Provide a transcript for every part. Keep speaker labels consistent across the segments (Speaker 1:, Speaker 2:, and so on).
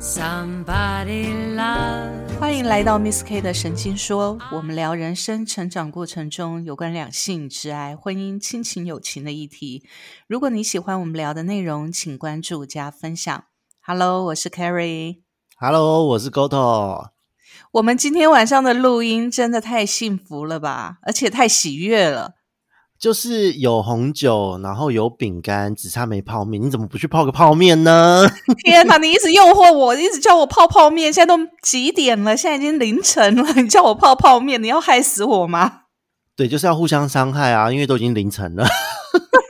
Speaker 1: Somebody love.
Speaker 2: 欢迎来到 Miss K 的神经说，我们聊人生成长过程中有关两性、挚爱、婚姻、亲情、友情的议题。如果你喜欢我们聊的内容，请关注加分享。Hello，我是 Carrie。
Speaker 3: Hello，我是 Goto。
Speaker 2: 我们今天晚上的录音真的太幸福了吧，而且太喜悦了。
Speaker 3: 就是有红酒，然后有饼干，只差没泡面。你怎么不去泡个泡面呢？
Speaker 2: 天哪，你一直诱惑我，一直叫我泡泡面。现在都几点了？现在已经凌晨了，你叫我泡泡面，你要害死我吗？
Speaker 3: 对，就是要互相伤害啊，因为都已经凌晨了。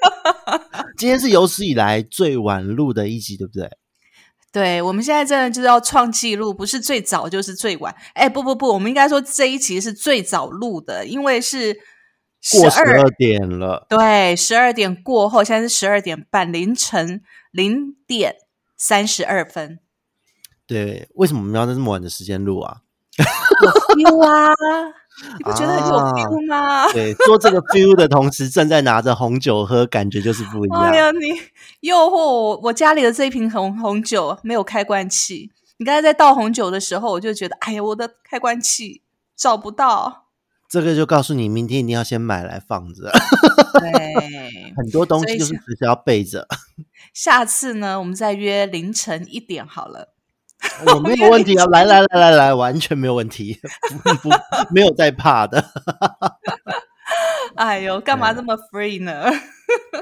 Speaker 3: 今天是有史以来最晚录的一集，对不对？
Speaker 2: 对，我们现在真的就是要创纪录，不是最早就是最晚。哎，不不不，我们应该说这一集是最早录的，因为是
Speaker 3: 过十二点了。
Speaker 2: 对，十二点过后，现在是十二点半，凌晨零点三十二分。
Speaker 3: 对，为什么我们要在这么晚的时间录啊？
Speaker 2: 有 feel 啊，你不觉得很有 feel 吗？
Speaker 3: 对，做这个 feel 的同时，正在拿着红酒喝，感觉就是不一样。
Speaker 2: 哎呀，你诱惑我！我家里的这一瓶红红酒没有开关器。你刚才在倒红酒的时候，我就觉得，哎呀，我的开关器找不到。
Speaker 3: 这个就告诉你，明天一定要先买来放着。
Speaker 2: 对，
Speaker 3: 很多东西就是只需要备着。
Speaker 2: 下次呢，我们再约凌晨一点好了。
Speaker 3: 我没有问题啊，来来来来来，完全没有问题，不不没有在怕的。
Speaker 2: 哎呦，干嘛这么 free 呢？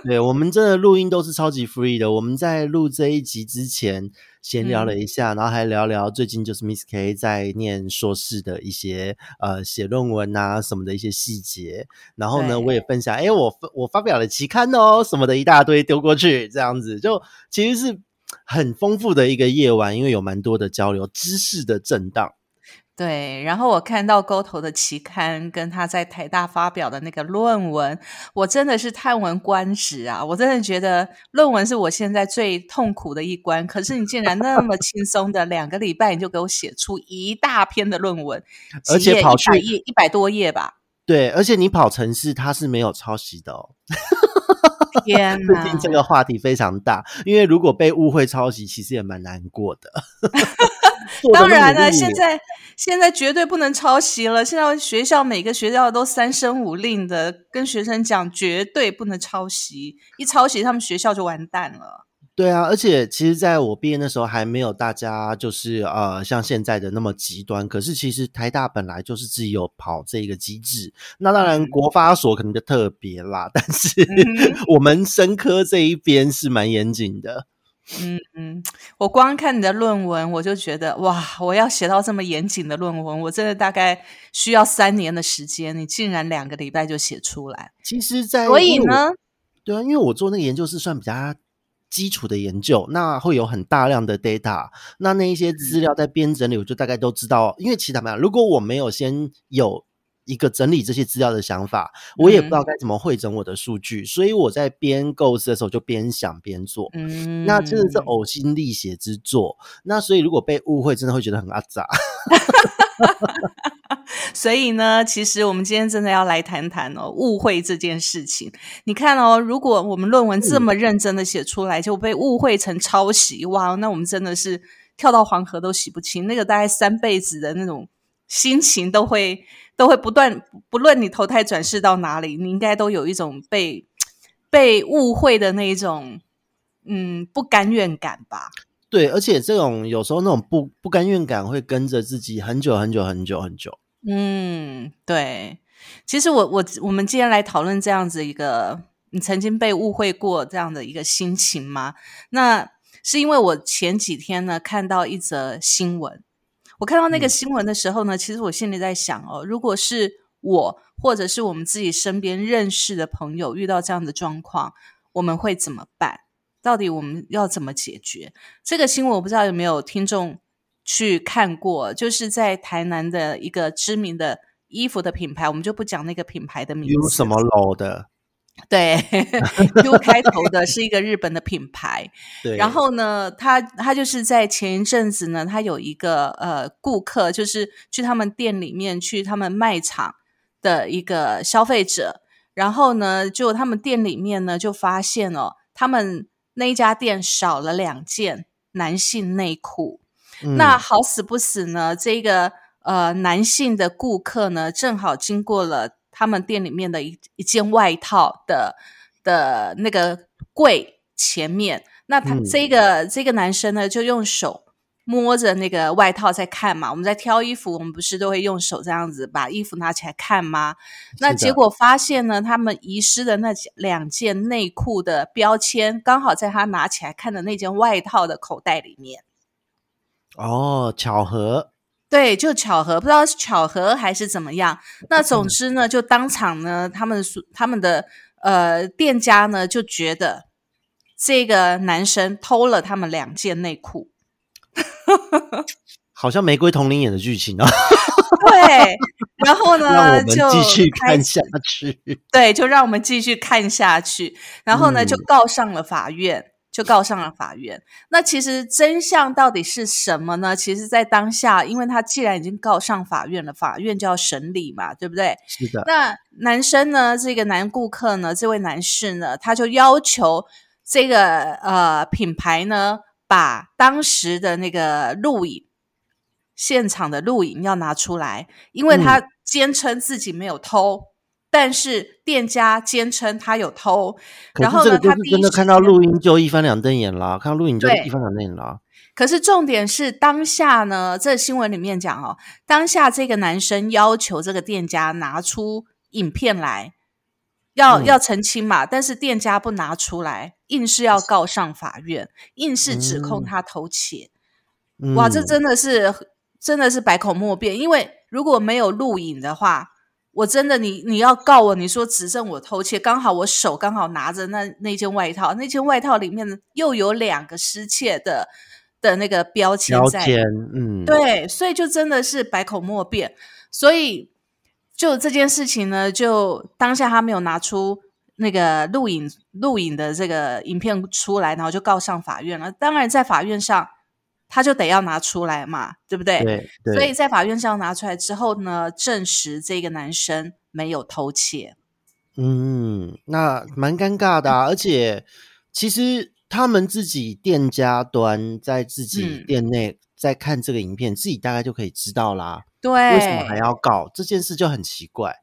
Speaker 3: 对我们真的录音都是超级 free 的。我们在录这一集之前闲聊了一下，然后还聊聊最近就是 Miss K 在念硕士的一些呃写论文啊什么的一些细节。然后呢，我也分享，哎，我我发表了期刊哦什么的一大堆丢过去，这样子就其实是很丰富的一个夜晚，因为有蛮多的交流，知识的震荡。
Speaker 2: 对，然后我看到沟头的期刊跟他在台大发表的那个论文，我真的是叹为观止啊！我真的觉得论文是我现在最痛苦的一关，可是你竟然那么轻松的两个礼拜你就给我写出一大篇的论文，
Speaker 3: 而且跑去
Speaker 2: 页一百多页吧？
Speaker 3: 对，而且你跑城市，它是没有抄袭的哦。
Speaker 2: 天呐！
Speaker 3: 最近这个话题非常大，因为如果被误会抄袭，其实也蛮难过的。
Speaker 2: 当然了，现在现在绝对不能抄袭了。现在学校每个学校都三声五令的跟学生讲，绝对不能抄袭，一抄袭他们学校就完蛋了。
Speaker 3: 对啊，而且其实在我毕业的时候，还没有大家就是呃像现在的那么极端。可是其实台大本来就是自己有跑这个机制，那当然国发所可能就特别啦，但是 我们生科这一边是蛮严谨的。
Speaker 2: 嗯嗯，我光看你的论文，我就觉得哇，我要写到这么严谨的论文，我真的大概需要三年的时间。你竟然两个礼拜就写出来，
Speaker 3: 其实，在
Speaker 2: 所以呢，
Speaker 3: 对啊，因为我做那个研究是算比较基础的研究，那会有很大量的 data，那那一些资料在编整理，我就大概都知道。因为其他么样，如果我没有先有。一个整理这些资料的想法，我也不知道该怎么汇整我的数据，所以我在编构思的时候就边想边做。嗯，那真的是呕心沥血之作。那所以如果被误会，真的会觉得很阿杂。
Speaker 2: 所以呢，其实我们今天真的要来谈谈哦，误会这件事情。你看哦，如果我们论文这么认真的写出来，就被误会成抄袭，哇，那我们真的是跳到黄河都洗不清。那个大概三辈子的那种心情都会。都会不断，不论你投胎转世到哪里，你应该都有一种被被误会的那一种，嗯，不甘愿感吧？
Speaker 3: 对，而且这种有时候那种不不甘愿感会跟着自己很久很久很久很久。
Speaker 2: 嗯，对。其实我我我们今天来讨论这样子一个，你曾经被误会过这样的一个心情吗？那是因为我前几天呢看到一则新闻。我看到那个新闻的时候呢，其实我心里在想哦，如果是我或者是我们自己身边认识的朋友遇到这样的状况，我们会怎么办？到底我们要怎么解决这个新闻？我不知道有没有听众去看过，就是在台南的一个知名的衣服的品牌，我们就不讲那个品牌的名字，
Speaker 3: 有什么楼的。
Speaker 2: 对，U 开头的是一个日本的品牌。
Speaker 3: 对，
Speaker 2: 然后呢，他他就是在前一阵子呢，他有一个呃顾客，就是去他们店里面去他们卖场的一个消费者，然后呢，就他们店里面呢就发现哦，他们那一家店少了两件男性内裤。
Speaker 3: 嗯
Speaker 2: 那好死不死呢，这个呃男性的顾客呢，正好经过了他们店里面的一一件外套的的那个柜前面，那他、
Speaker 3: 嗯
Speaker 2: 这个这个男生呢，就用手。摸着那个外套在看嘛，我们在挑衣服，我们不是都会用手这样子把衣服拿起来看吗？那结果发现呢，他们遗失的那两件内裤的标签，刚好在他拿起来看的那件外套的口袋里面。
Speaker 3: 哦，巧合，
Speaker 2: 对，就巧合，不知道是巧合还是怎么样。那总之呢，就当场呢，他们说他们的呃店家呢就觉得这个男生偷了他们两件内裤。
Speaker 3: 好像玫瑰同林演的剧情啊，
Speaker 2: 对，然后呢，就
Speaker 3: 继续看下去。
Speaker 2: 对，就让我们继续看下去。然后呢，
Speaker 3: 嗯
Speaker 2: 就告上了法院，就告上了法院。那其实真相到底是什么呢？其实，在当下，因为他既然已经告上法院了，法院就要审理嘛，对不对？
Speaker 3: 是的，
Speaker 2: 那男生呢，这个男顾客呢，这位男士呢，他就要求这个呃品牌呢，把当时的那个录影现场的录影要拿出来，因为他坚称自己没有偷，但是店家坚称他有偷。
Speaker 3: 可
Speaker 2: 然后呢，他
Speaker 3: 真的看到录音就一翻两瞪眼啦，看到录影就一翻两瞪眼啦。
Speaker 2: 可是重点是当下呢，这新闻里面讲哦，当下这个男生要求这个店家拿出影片来，要、
Speaker 3: 嗯
Speaker 2: 要澄清嘛，但是店家不拿出来，硬是要告上法院，硬是指控
Speaker 3: 嗯
Speaker 2: 他偷窃。
Speaker 3: 嗯
Speaker 2: 哇，这真的是真的是百口莫辩，因为如果没有录影的话。我真的，你你要告我，你说指证我偷窃，刚好我手刚好拿着那那件外套，那件外套里面呢又有两个失窃的的那个标签在，
Speaker 3: 标签，嗯，，
Speaker 2: 对，所以就真的是百口莫辩。所以就这件事情呢，就当下他没有拿出那个录影录影的这个影片出来，然后就告上法院了。当然，在法院上他就得要拿出来嘛，对不对？
Speaker 3: 对对，
Speaker 2: 所以在法院上拿出来之后呢，证实这个男生没有偷窃。
Speaker 3: 嗯，那蛮尴尬的、啊，而且其实他们自己店家端在自己
Speaker 2: 嗯
Speaker 3: 店内在看这个影片，自己大概就可以知道啦。
Speaker 2: 对，
Speaker 3: 为什么还要告这件事就很奇怪。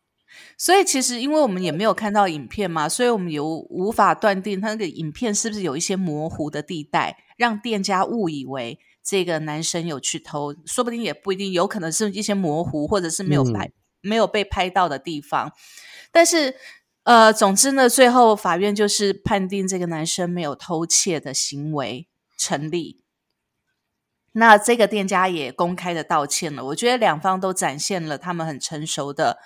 Speaker 2: 所以其实因为我们也没有看到影片嘛，所以我们也无无法断定他那个影片是不是有一些模糊的地带，让店家误以为这个男生有去偷，说不定也不一定，有可能是一些模糊或者是没有拍、没有被拍到的地方。但是呃，总之呢，最后法院就是判定这个男生没有偷窃的行为成立。那这个店家也公开的道歉了，我觉得两方都展现了他们很成熟的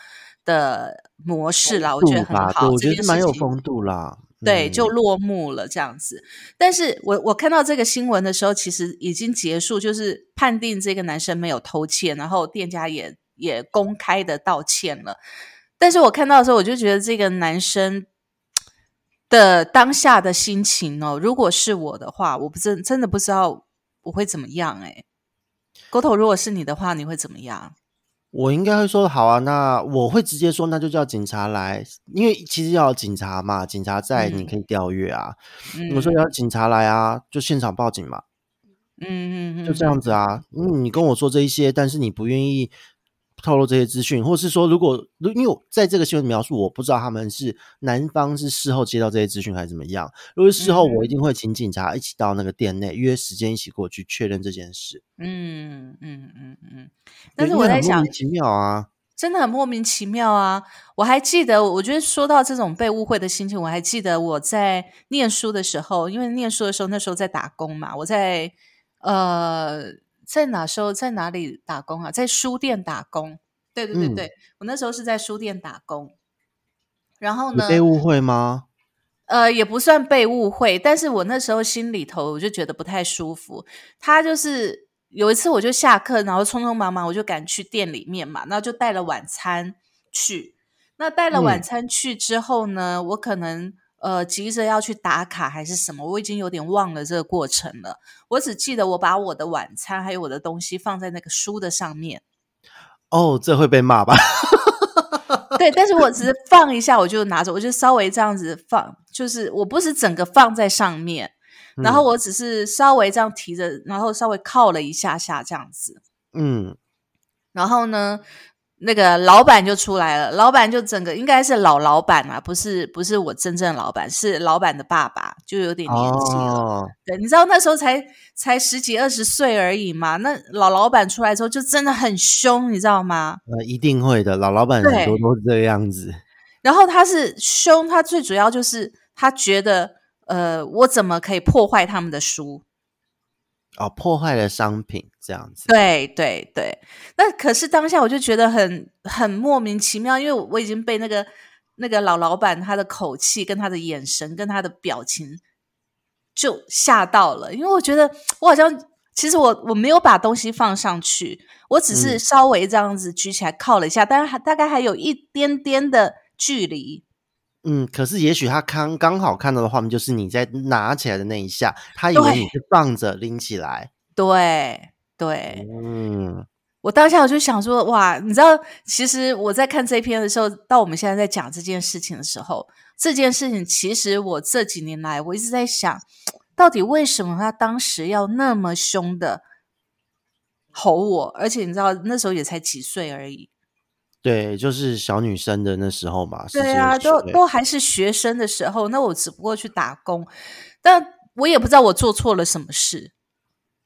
Speaker 2: 的模式啦，我觉得很，好，
Speaker 3: 我觉得是蛮有风度啦。
Speaker 2: 对，
Speaker 3: 嗯
Speaker 2: 就落幕了这样子。但是我我看到这个新闻的时候，其实已经结束，就是判定这个男生没有偷窃，然后店家也也公开的道歉了。但是我看到的时候，我就觉得这个男生的当下的心情哦，如果是我的话，我不真真的不知道我会怎么样哎、狗头，如果是你的话，你会怎么样？
Speaker 3: 我应该会说好啊，那我会直接说，那就叫警察来，因为其实要有警察嘛，警察在，你
Speaker 2: 嗯
Speaker 3: 可以调阅啊。
Speaker 2: 嗯
Speaker 3: 我说要警察来啊，就现场报警嘛，
Speaker 2: 嗯嗯嗯，
Speaker 3: 就这样子啊。嗯，你跟我说这一些，但是你不愿意透露这些资讯，或是说，如果如因为我在这个新闻描述，我不知道他们是男方是事后接到这些资讯还是怎么样。如果是事后，
Speaker 2: 嗯
Speaker 3: 我一定会请警察一起到那个店内约时间一起过去确认这件事。
Speaker 2: 嗯嗯嗯嗯，但是我在想，
Speaker 3: 很莫名其妙啊，
Speaker 2: 真的很莫名其妙啊！我还记得，我觉得说到这种被误会的心情，我还记得我在念书的时候，因为念书的时候那时候在打工嘛，我在呃在哪时候在哪里打工啊？在书店打工。对对对
Speaker 3: 嗯
Speaker 2: 对，我那时候是在书店打工。然后呢，
Speaker 3: 被误会吗？
Speaker 2: 呃，也不算被误会，但是我那时候心里头我就觉得不太舒服。他就是有一次我就下课，然后匆匆忙忙我就赶去店里面嘛，然后就带了晚餐去。那带了晚
Speaker 3: 嗯
Speaker 2: 餐去之后呢，我可能呃急着要去打卡还是什么，我已经有点忘了这个过程了。我只记得我把我的晚餐还有我的东西放在那个书的上面，
Speaker 3: 哦，这会被骂吧？
Speaker 2: 对，但是我只是放一下，我就拿着，我就稍微这样子放，就是我不是整个放在上面。然后我只是稍微这样提着，然后稍微靠了一下下这样子，
Speaker 3: 嗯，
Speaker 2: 然后呢，那个老板就出来了，老板就整个应该是老老板啊，不是不是我真正老板，是老板的爸爸，就有点年纪了。
Speaker 3: 哦，
Speaker 2: 对，你知道那时候才才十几二十岁而已嘛，那老老板出来之后就真的很凶，你知道吗？
Speaker 3: 呃，一定会的，老老板很多都是这个样子。
Speaker 2: 然后他是凶，他最主要就是他觉得，呃，我怎么可以破坏他们的书？
Speaker 3: 哦，破坏了商品这样子。
Speaker 2: 对对对，那可是当下我就觉得很很莫名其妙，因为我已经被那个那个老老板他的口气、跟他的眼神、跟他的表情就吓到了，因为我觉得我好像其实我我没有把东西放上去，我只是稍微这样子举起来靠了一下，但是还大概还有一点点的距离。
Speaker 3: 嗯，可是也许他刚刚好看到的画面就是你在拿起来的那一下，他以为你是放着拎起来。
Speaker 2: 对对，
Speaker 3: 嗯，
Speaker 2: 我当下我就想说，哇，你知道，其实我在看这篇的时候，到我们现在在讲这件事情的时候，这件事情其实我这几年来我一直在想，到底为什么他当时要那么凶的吼我？而且你知道，那时候也才几岁而已。
Speaker 3: 对，就是小女生的那时候嘛。
Speaker 2: 对啊，都都还是学生的时候，那我只不过去打工，但我也不知道我做错了什么事。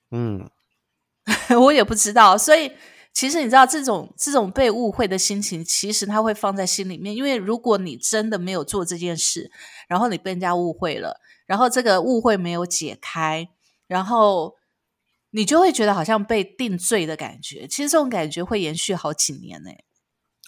Speaker 3: 嗯，
Speaker 2: 我也不知道。所以其实你知道，这种这种被误会的心情，其实他会放在心里面。因为如果你真的没有做这件事，然后你被人家误会了，然后这个误会没有解开，然后你就会觉得好像被定罪的感觉。其实这种感觉会延续好几年呢。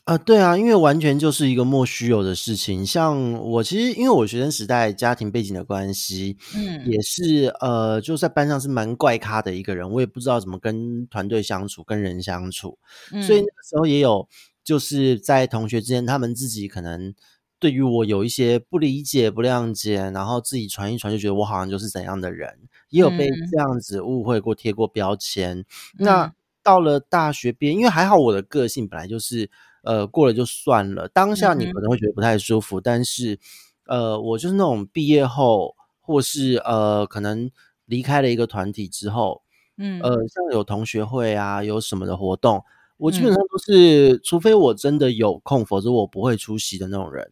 Speaker 3: 啊，对啊，因为完全就是一个莫须有的事情。像我其实因为我学生时代家庭背景的关系，
Speaker 2: 嗯，
Speaker 3: 也是呃，就在班上是蛮怪咖的一个人，我也不知道怎么跟团队相处、跟人相处，所以那个时候也有就是在同学之间，他们自己可能对于我有一些不理解、不谅解，然后自己传一传，就觉得我好像就是怎样的人，也有被这样子误会过、贴过标签。那到了大学边，因为还好我的个性本来就是。呃，过了就算了。当下你可能会觉得不太舒服，但是，呃，我就是那种毕业后，或是呃，可能离开了一个团体之后，嗯，呃，像有同学会啊，有什么的活动，我基本上都是，除非我真的有空，否则我不会出席的那种人。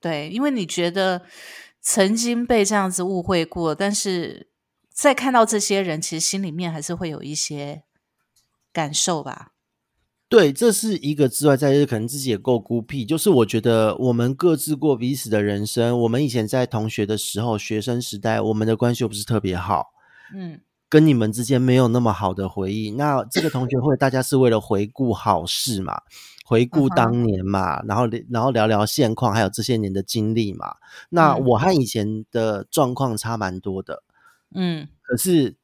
Speaker 2: 对，因为你觉得曾经被这样子误会过，但是再看到这些人，其实心里面还是会有一些感受吧。
Speaker 3: 对，这是一个之外，在这可能自己也够孤僻。就是我觉得我们各自过彼此的人生。我们以前在同学的时候，学生时代，我们的关系又不是特别好，
Speaker 2: 嗯，
Speaker 3: 跟你们之间没有那么好的回忆。那这个同学会，大家是为了回顾好事嘛，回顾当年嘛，然后然后聊聊现况，还有这些年的经历嘛。那我和以前的状况差蛮多的，
Speaker 2: 嗯，
Speaker 3: 可是。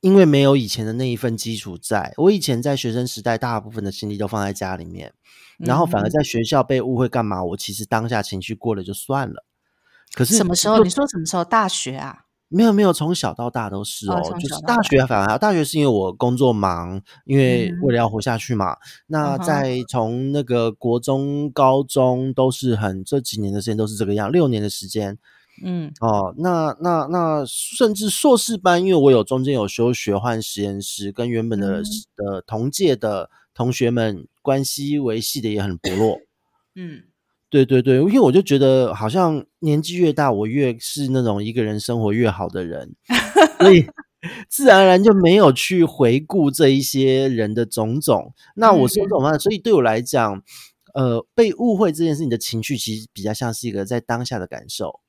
Speaker 3: 因为没有以前的那一份基础，在我以前在学生时代，大部分的心力都放在家里面，然后反而在学校被误会干嘛？我其实当下情绪过了就算了。可是
Speaker 2: 什么时候？你说什么时候？大学啊？
Speaker 3: 没有没有，从小到大都是哦。就是大学反而大学是因为我工作忙，因为为了要活下去嘛。那在从那个国中、高中都是很这几年的时间都是这个样，六年的时间。
Speaker 2: 嗯
Speaker 3: 哦，那那那甚至硕士班，因为我有中间有修学换实验室，跟原本的的同届的同学们关系维系的也很薄弱。
Speaker 2: 嗯，
Speaker 3: 对对对，因为我就觉得好像年纪越大，我越是那种一个人生活越好的人，所以 自然而然就没有去回顾这一些人的种种。那我是这种方所以对我来讲，呃，被误会这件事情的情绪，其实比较像是一个在当下的感受。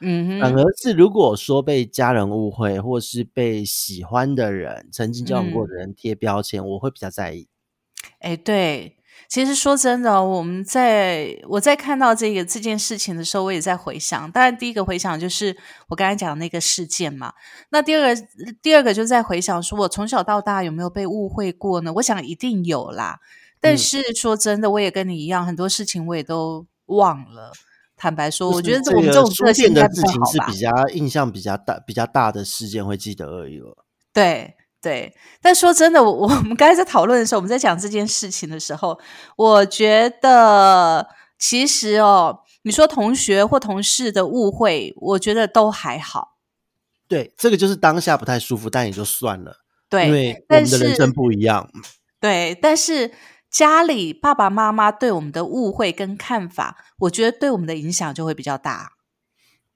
Speaker 2: 嗯，
Speaker 3: 反而是如果说被家人误会，或是被喜欢的人、曾经交往过的人贴标签，我会比较在意。
Speaker 2: 哎，对，其实说真的，我们在我在看到这个这件事情的时候，我也在回想。当然，第一个回想就是我刚才讲的那个事件嘛。那第二个，第二个就在回想，说我从小到大有没有被误会过呢？我想一定有啦。但是说真的，我也跟你一样，很多事情我也都忘了。坦白说，我觉得我们这种
Speaker 3: 书店的事情是
Speaker 2: 比
Speaker 3: 较印象比较大、比较大的事件会记得而已了。
Speaker 2: 对对，但说真的，我 我们刚才在讨论的时候，我们在讲这件事情的时候，我觉得其实哦，你说同学或同事的误会，我觉得都还好。
Speaker 3: 对，这个就是当下不太舒服，但也就算了，
Speaker 2: 对，
Speaker 3: 因为我
Speaker 2: 但
Speaker 3: 们的人生不一样。
Speaker 2: 对，但是家里爸爸妈妈对我们的误会跟看法，我觉得对我们的影响就会比较大。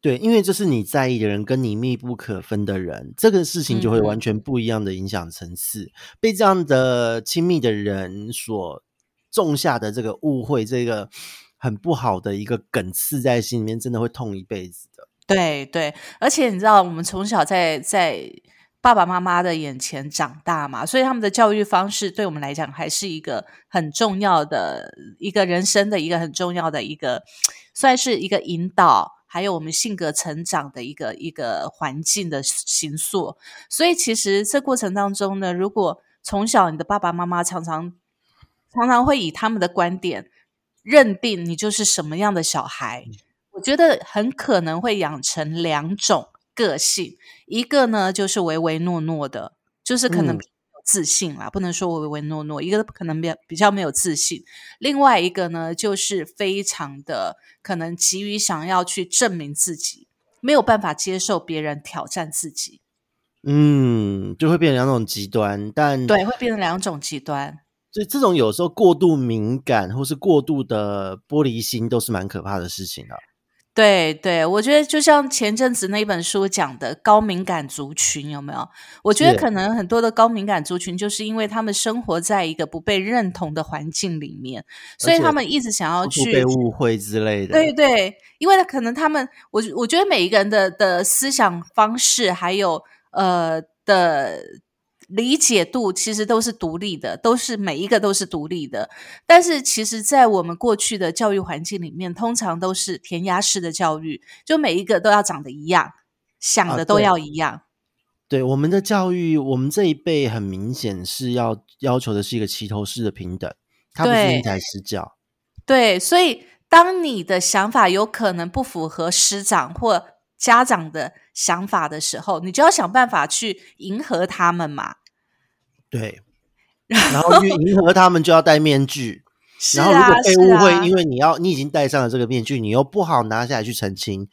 Speaker 3: 对，因为这是你在意的人，跟你密不可分的人，这个事情就会
Speaker 2: 嗯
Speaker 3: 完全不一样的影响层次。被这样的亲密的人所种下的这个误会，这个很不好的一个梗刺在心里面，真的会痛一辈子的。
Speaker 2: 对对，而且你知道，我们从小在在爸爸妈妈的眼前长大嘛，所以他们的教育方式对我们来讲还是一个很重要的一个人生的一个很重要的一个，算是一个引导，还有我们性格成长的一个一个环境的形塑。所以其实这过程当中呢，如果从小你的爸爸妈妈常常常常会以他们的观点认定你就是什么样的小孩，我觉得很可能会养成两种个性，一个呢就是唯唯诺诺的，就是可能自信啦，不能说唯唯诺诺，一个可能比较比较没有自信，另外一个呢就是非常的可能急于想要去证明自己，没有办法接受别人挑战自己，
Speaker 3: 嗯，就会变成两种极端，但
Speaker 2: 对，会变成两种极端。
Speaker 3: 所以这种有时候过度敏感或是过度的玻璃心，都是蛮可怕的事情的。
Speaker 2: 对对，我觉得就像前阵子那本书讲的高敏感族群有没有？我觉得可能很多的高敏感族群，就是因为他们生活在一个不被认同的环境里面，所以他们一直想要去
Speaker 3: 被误会之类的。
Speaker 2: 对对，因为可能他们，我我觉得每一个人的的思想方式，还有呃的理解度，其实都是独立的，都是每一个都是独立的。但是其实，在我们过去的教育环境里面，通常都是填鸭式的教育，就每一个都要长得一样，想
Speaker 3: 啊
Speaker 2: 的都要一样。
Speaker 3: 对我们的教育，我们这一辈很明显是要要求的是一个齐头式的平等，它不是因材施教。
Speaker 2: 对，所以当你的想法有可能不符合师长或家长的想法的时候，你就要想办法去迎合他们嘛。
Speaker 3: 对，然后去迎合他们就要戴面具，然后如果被误会，
Speaker 2: 啊
Speaker 3: 因为你要你已经戴上了这个面具，你又不好拿下来去澄清，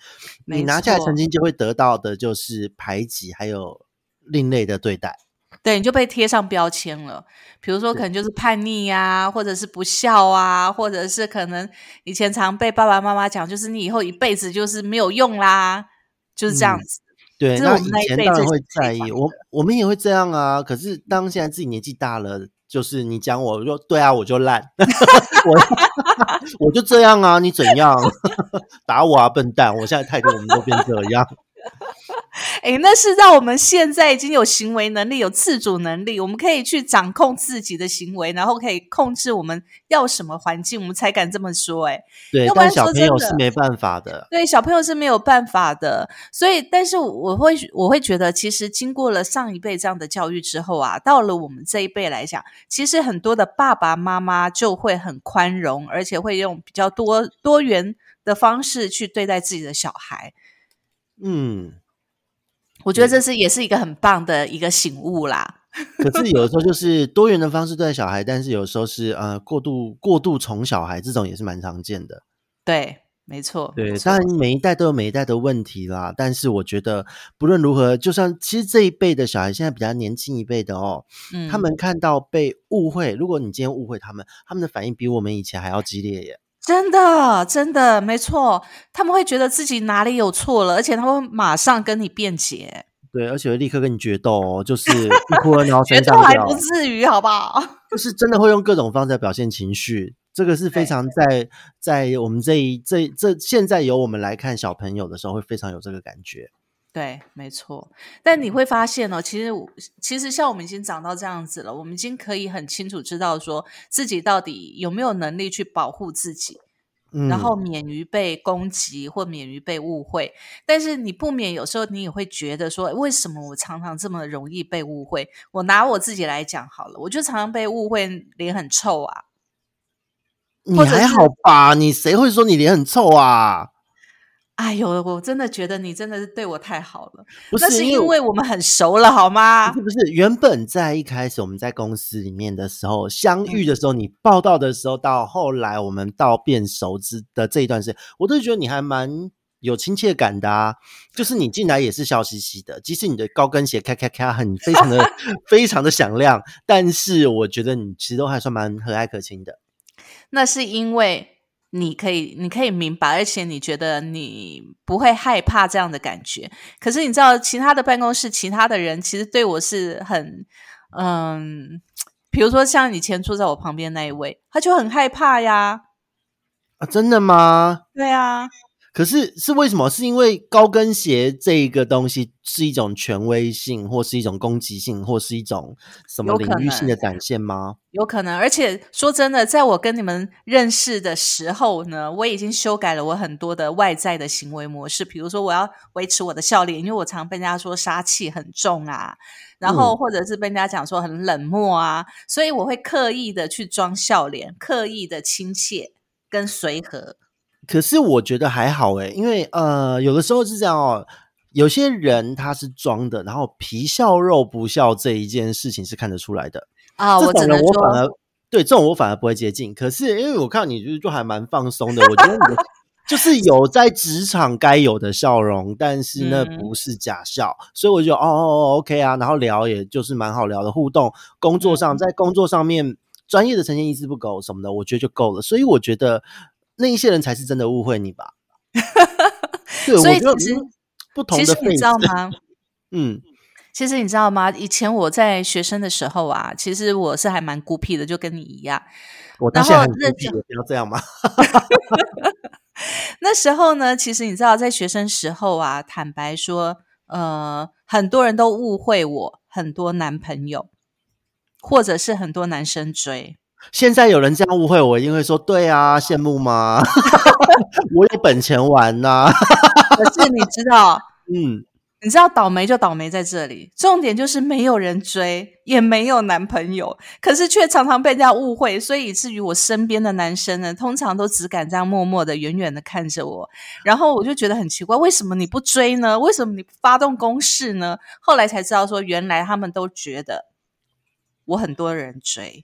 Speaker 3: 你拿下来
Speaker 2: 错
Speaker 3: 澄清就会得到的就是排挤，还有另类的对待。
Speaker 2: 对，你就被贴上标签了。比如说，可能就是叛逆呀、或者是不孝啊，或者是可能以前常被爸爸妈妈讲，就是你以后一辈子就是没有用啦，就是这样
Speaker 3: 嗯
Speaker 2: 子。
Speaker 3: 对，那以前当然会在意，我我们也会这样啊。可是当现在自己年纪大了，就是你讲我，我说对啊，我就烂，我 我就这样啊，你怎样 打我啊，笨蛋！我现在态度我们都变这样。
Speaker 2: 诶，那是让我们现在已经有行为能力、有自主能力，我们可以去掌控自己的行为，然后可以控制我们要什么环境，我们才敢这么说。诶，
Speaker 3: 对，
Speaker 2: 要不然
Speaker 3: 但小朋友是没办法的。
Speaker 2: 对小朋友是没有办法的，所以，但是我会我会觉得，其实经过了上一辈这样的教育之后啊，到了我们这一辈来讲，其实很多的爸爸妈妈就会很宽容，而且会用比较多多元的方式去对待自己的小孩。
Speaker 3: 嗯，
Speaker 2: 我觉得这是也是一个很棒的一个醒悟啦。
Speaker 3: 可是有的时候就是多元的方式对待小孩，但是有时候是呃过度过度宠小孩，这种也是蛮常见的。
Speaker 2: 对，没错，
Speaker 3: 对当然每一代都有每一代的问题啦。但是我觉得不论如何，就算其实这一辈的小孩现在比较年轻一辈的哦，
Speaker 2: 嗯
Speaker 3: 他们看到被误会，如果你今天误会他们，他们的反应比我们以前还要激烈耶。
Speaker 2: 真的，真的没错，他们会觉得自己哪里有错了，而且他会马上跟你辩解。
Speaker 3: 对，而且会立刻跟你决斗哦，就是 一哭二闹
Speaker 2: 觉
Speaker 3: 三上吊
Speaker 2: 得还不，至于，好不好？
Speaker 3: 就是真的会用各种方式来表现情绪。这个是非常在在我们这一这这现在由我们来看小朋友的时候，会非常有这个感觉。
Speaker 2: 对，没错。但你会发现哦，其实其实像我们已经长到这样子了，我们已经可以很清楚知道说自己到底有没有能力去保护自己，
Speaker 3: 嗯，
Speaker 2: 然后免于被攻击或免于被误会。但是你不免有时候你也会觉得说，为什么我常常这么容易被误会？我拿我自己来讲好了，我就常常被误会脸很臭啊。
Speaker 3: 你还好吧？你谁会说你脸很臭啊？
Speaker 2: 哎呦，我真的觉得你真的是对我太好了。
Speaker 3: 不
Speaker 2: 那是
Speaker 3: 因
Speaker 2: 因为我们很熟了，好吗
Speaker 3: 不？是不是，原本在一开始我们在公司里面的时候相遇的时
Speaker 2: 嗯
Speaker 3: 候，你报道的时候，到后来我们到变熟之的这一段时间，我都觉得你还蛮有亲切感的啊，就是你进来也是笑嘻嘻的，即使你的高跟鞋咔咔咔很非常的 非常的响亮，但是我觉得你其实都还算蛮和蔼可亲的。
Speaker 2: 那是因为你可以，你可以明白，而且你觉得你不会害怕这样的感觉。可是你知道，其他的办公室其他的人其实对我是很，嗯，比如说像以前坐在我旁边那一位，他就很害怕呀。
Speaker 3: 啊，真的吗？
Speaker 2: 对啊。
Speaker 3: 可是是为什么？是因为高跟鞋这一个东西是一种权威性，或是一种攻击性，或是一种什么领域性的展现吗？
Speaker 2: 有可能。而且说真的，在我跟你们认识的时候呢，我已经修改了我很多的外在的行为模式。比如说，我要维持我的笑脸，因为我常被人家说杀气很重啊，然后或者是被人家讲说很冷漠啊，所以我会刻意的去装笑脸，刻意的亲切跟随和。
Speaker 3: 可是我觉得还好诶，因为呃，有的时候是这样哦，有些人他是装的，然后皮笑肉不笑这一件事情是看得出来的
Speaker 2: 啊。
Speaker 3: 这
Speaker 2: 种人
Speaker 3: 我反而对这种我反而不会接近。可是因为我看你就是就还蛮放松的，我觉得你 就是有在职场该有的笑容，但是那不是假笑，所以我就哦哦哦 OK 啊，然后聊也就是蛮好聊的互动。工作上在工作上面专业的呈现一丝不苟什么的，我觉得就够了。所以我觉得。那一些人才是真的误会你吧？
Speaker 2: 所以其实
Speaker 3: 不同的，
Speaker 2: 其实你知道吗？
Speaker 3: 嗯，
Speaker 2: 其实你知道吗？以前我在学生的时候啊，其实我是还蛮孤僻的，就跟你一样。
Speaker 3: 我当时很孤僻，不要这样嘛。
Speaker 2: 那时候呢，其实你知道，在学生时候啊，坦白说，呃，很多人都误会我，很多男朋友，或者是很多男生追。
Speaker 3: 现在有人这样误会我，一定会说：“对啊，羡慕吗？我有本钱玩呐。”
Speaker 2: 可是你知道，
Speaker 3: 嗯，
Speaker 2: 你知道倒霉就倒霉在这里，重点就是没有人追，也没有男朋友，可是却常常被人家误会，所以以至于我身边的男生呢，通常都只敢这样默默的、远远的看着我，然后我就觉得很奇怪，为什么你不追呢？为什么你不发动攻势呢？后来才知道，说原来他们都觉得我很多人追。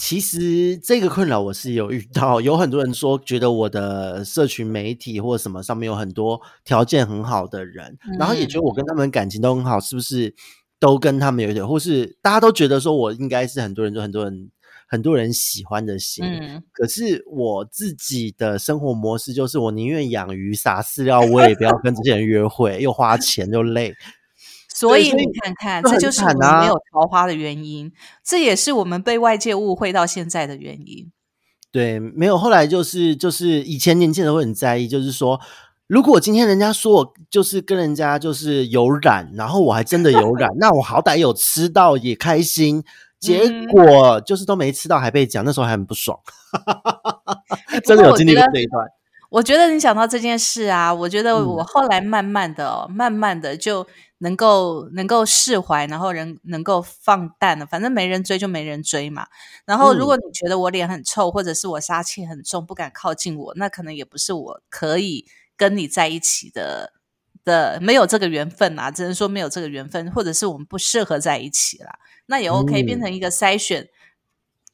Speaker 3: 其实这个困扰我是有遇到，有很多人说觉得我的社群媒体或什么上面有很多条件很好的人，然后也觉得我跟他们感情都很好，是不是都跟他们有点，或是大家都觉得说我应该是很多人就很多人很多人喜欢的型。可是我自己的生活模式就是，我宁愿养鱼撒饲料，我也不要跟这些人约会，又花钱又累。
Speaker 2: 所以你看看，这就是我们没有桃花的原因，这也是我们被外界误会到现在的原因。
Speaker 3: 对，没有后来就是就是以前年轻人会很在意，就是说，如果今天人家说我就是跟人家就是有染，然后我还真的有染，那我好歹有吃到也开心。结果就是都没吃到还被讲，那时候还很不爽。真的有经历过这一段。
Speaker 2: 我觉得你想到这件事啊，我觉得我后来慢慢的、慢慢的就。能够能够释怀，然后人能够放淡了，反正没人追就没人追嘛。然后如果你觉得我脸很臭，或者是我杀气很重，不敢靠近我，那可能也不是我可以跟你在一起的的，没有这个缘分啊，只能说没有这个缘分，或者是我们不适合在一起啦。那也 OK，变成一个筛选。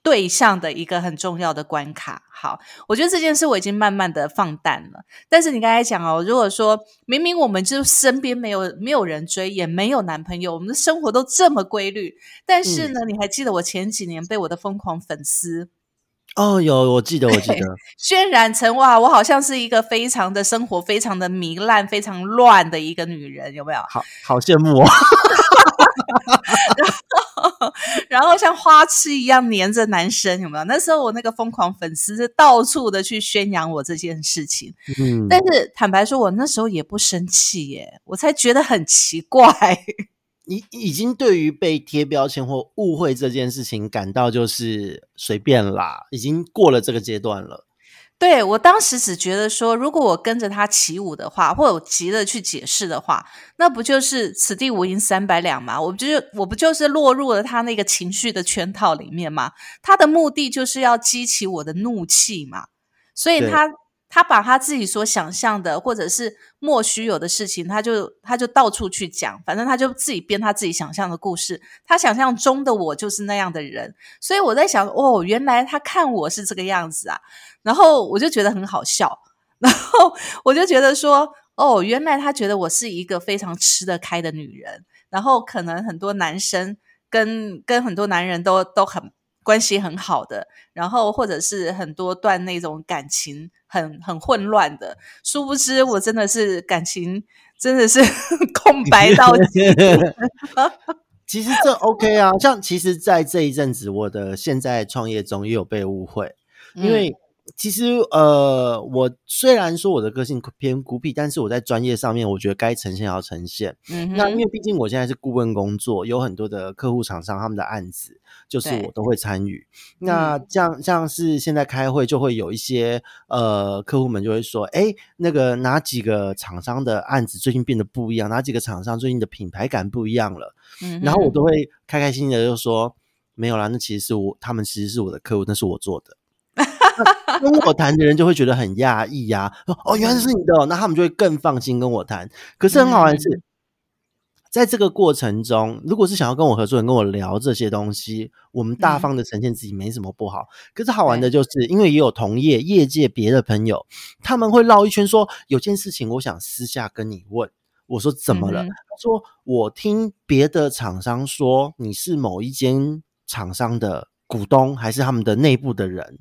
Speaker 2: 对象的一个很重要的关卡。好，我觉得这件事我已经慢慢的放淡了。但是你刚才讲哦，如果说明明我们就身边没有没有人追，也没有男朋友，我们的生活都这么规律，但是呢，你还记得我前几年被我的疯狂粉丝
Speaker 3: 哦，有我记得，我记得
Speaker 2: 渲染成哇，我好像是一个非常的生活非常的糜烂、非常乱的一个女人，有没有？
Speaker 3: 好好羡慕哦。
Speaker 2: 然 后 像花痴一样黏着男生，有没有？那时候我那个疯狂粉丝是到处的去宣扬我这件事情。嗯，但是坦白说，我那时候也不生气耶，我才觉得很奇怪。
Speaker 3: 你已经对于被贴标签或误会这件事情感到就是随便啦，已经过了这个阶段了。
Speaker 2: 对我当时只觉得说，如果我跟着他起舞的话，或者急着去解释的话，那不就是此地无银三百两吗？我不就我不就是落入了他那个情绪的圈套里面吗？他的目的就是要激起我的怒气嘛，所以他。他把他自己所想象的，或者是莫须有的事情，他就他就到处去讲，反正他就自己编他自己想象的故事。他想象中的我就是那样的人，所以我在想，哦，原来他看我是这个样子啊，然后我就觉得很好笑，然后我就觉得说，哦，原来他觉得我是一个非常吃得开的女人，然后可能很多男生跟跟很多男人都都很关系很好的，然后或者是很多段那种感情很很混乱的，殊不知我真的是感情真的是 空白到极致。
Speaker 3: 其实这 OK 啊，像其实，在这一阵子，我的现在创业中也有被误会，因为其实呃，我虽然说我的个性偏孤僻，但是我在专业上面，我觉得该呈现要呈现。
Speaker 2: 嗯
Speaker 3: 那因，为毕竟我现在是顾问工作，有很多的客户厂商他们的案子，就是我都会参与。那
Speaker 2: 嗯
Speaker 3: 像像是现在开会，就会有一些呃客户们就会说，哎，那个哪几个厂商的案子最近变得不一样，哪几个厂商最近的品牌感不一样了。
Speaker 2: 嗯
Speaker 3: 然后我都会开开心心的就说，没有啦，那其实是我，他们其实是我的客户，那是我做的。那 跟我谈的人就会觉得很讶异呀，说哦，原来是你的哦、那他们就会更放心跟我谈。可是很好玩的是，在这个过程中，如果是想要跟我合作人跟我聊这些东西，我们大
Speaker 2: 嗯
Speaker 3: 方的呈现自己没什么不好。可是好玩的就是，因为也有同业、业界别的朋友，他们会绕一圈说，有件事情我想私下跟你问。我说怎么了？
Speaker 2: 嗯
Speaker 3: 他说我听别的厂商说你是某一间厂商的股东，还是他们的内部的人。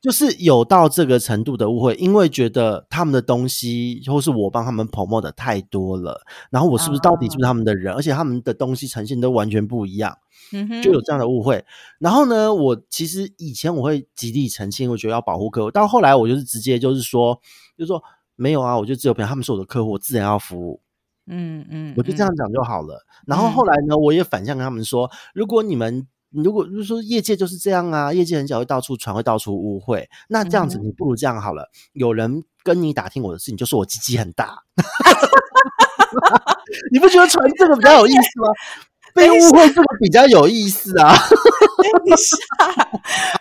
Speaker 3: 就是有到这个程度的误会，因为觉得他们的东西或是我帮他们 promote 的太多了，然后我是不是到底是不是他们的人，而且他们的东西呈现都完全不一样，
Speaker 2: 嗯，
Speaker 3: 就有这样的误会。然后呢，我其实以前我会极力澄清，我觉得要保护客户，到后来我就是直接就是说，就是说没有啊，我就只有朋友，他们是我的客户，我自然要服务。
Speaker 2: 嗯嗯，
Speaker 3: 我就这样讲就好了。然后后来呢，我也反向跟他们说，如果你们如果就是说业界就是这样啊，业界很小会到处传，会到处误会，那这样子
Speaker 2: 嗯
Speaker 3: 你不如这样好了，有人跟你打听我的事情，就说我鸡鸡很大，你不觉得传这个比较有意思吗？被误会这个比较有意思啊！
Speaker 2: 等一下，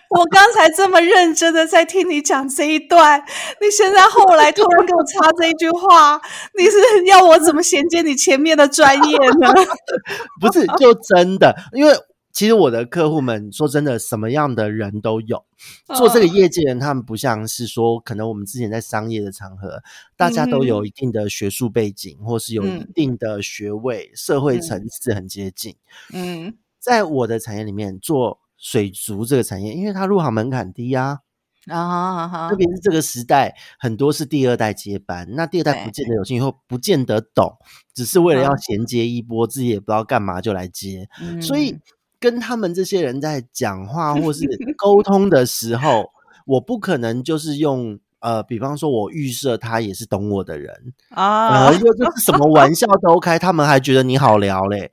Speaker 2: 我刚才这么认真的在听你讲这一段，你现在后来突然给我插这一句话，你是要我怎么衔接你前面的专业呢？
Speaker 3: 不是，就真的，因为其实我的客户们说真的，什么样的人都有。做这个业界人，他们不像是说，可能我们之前在商业的场合，大家都有一定的学术背景，或是有一
Speaker 2: 嗯。
Speaker 3: 定的学位，社会
Speaker 2: 嗯。
Speaker 3: 层次很接近。
Speaker 2: 嗯。
Speaker 3: 在我的产业里面，做水族这个产业，因为它入行门槛低啊，
Speaker 2: 啊啊啊
Speaker 3: 特别是这个时代，很多是第二代接班，那第二代
Speaker 2: 对。
Speaker 3: 不见得有兴趣，或不见得懂，只是为了要
Speaker 2: 嗯。
Speaker 3: 衔接一波，自己也不知道干嘛就来接。所以
Speaker 2: 嗯
Speaker 3: 跟他们这些人在讲话或是沟通的时候，我不可能就是用呃，比方说我预设他也是懂我的人，
Speaker 2: 啊
Speaker 3: 然后又就是什么玩笑都开，他们还觉得你好聊嘞。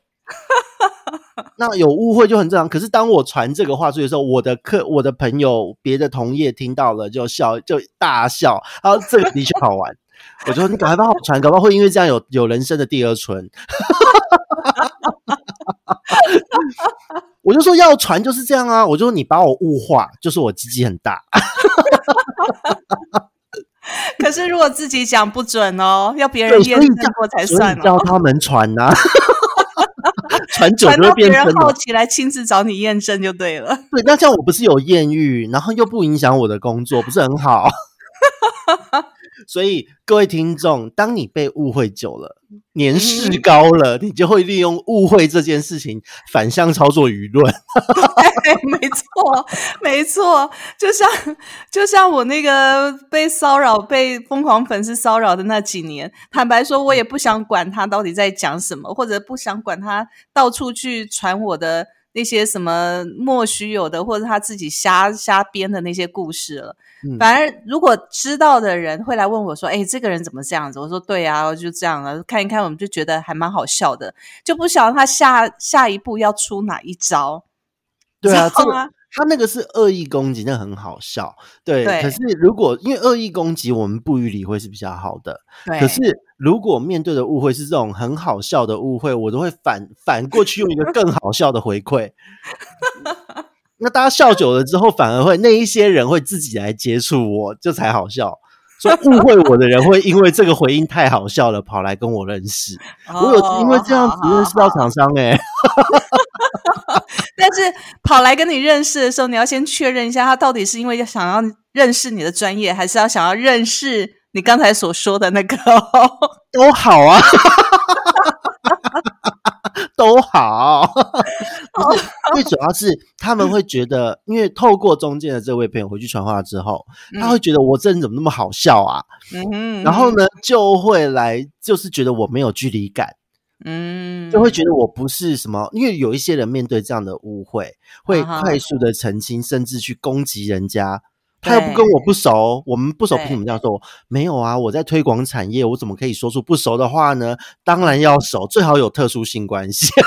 Speaker 3: 那有误会就很正常。可是当我传这个话出去的时候，我的客、我的朋友、别的同业听到了就笑，就大笑。然后这个的确好玩，我就说你赶快帮我传，搞不好会因为这样有有人生的第二春。我就说要传就是这样啊，我就说你把我物化，就是我鸡鸡很大。
Speaker 2: 可是如果自己讲不准哦，要别人验证过才算
Speaker 3: 叫他们传呐、传久就会
Speaker 2: 到别人好。奇来亲自找你验证就对了。
Speaker 3: 对，那这样我不是有艳遇，然后又不影响我的工作，不是很好？所以各位听众，当你被误会久了，年事
Speaker 2: 嗯
Speaker 3: 高了，你就会利用误会这件事情反向操作舆论。
Speaker 2: 对，没错，没错，就像就像我那个被骚扰、被疯狂粉丝骚扰的那几年，坦白说，我也不想管他到底在讲什么，或者不想管他到处去传我的那些什么莫须有的，或者他自己瞎瞎编的那些故事了。
Speaker 3: 嗯
Speaker 2: 反而如果知道的人会来问我说：“哎，这个人怎么这样子？”我说：“对啊，我就这样了。”看一看，我们就觉得还蛮好笑的，就不晓得他下下一步要出哪一招。
Speaker 3: 对啊，这 他那个是恶意攻击，那很好笑。对，
Speaker 2: 对
Speaker 3: 可是如果因为恶意攻击，我们不予理会是比较好的。
Speaker 2: 对，
Speaker 3: 可是如果面对的误会是这种很好笑的误会，我都会反反过去用一个更好笑的回馈。那大家笑久了之后，反而会那一些人会自己来接触我，这才好笑。所以误会我的人会因为这个回应太好笑了，跑来跟我认识。我有因为这样子认识到厂商哎、
Speaker 2: 但是跑来跟你认识的时候，你要先确认一下，他到底是因为想要认识你的专业，还是要想要认识你刚才所说的那个
Speaker 3: 都好啊。都好，最主要是他们会觉得，因为透过中间的这位朋友回去传话之后，他会觉得我这人怎么那么好笑啊？嗯，然后呢，就会来，就是觉得我没有距离感，嗯，就会觉得我不是什么，因为有一些人面对这样的误会，会快速的澄清，甚至去攻击人家。他又不跟我不熟，我们不熟，凭什么这样说？没有啊，我在推广产业，我怎么可以说出不熟的话呢？当然要熟，最好有特殊性关系。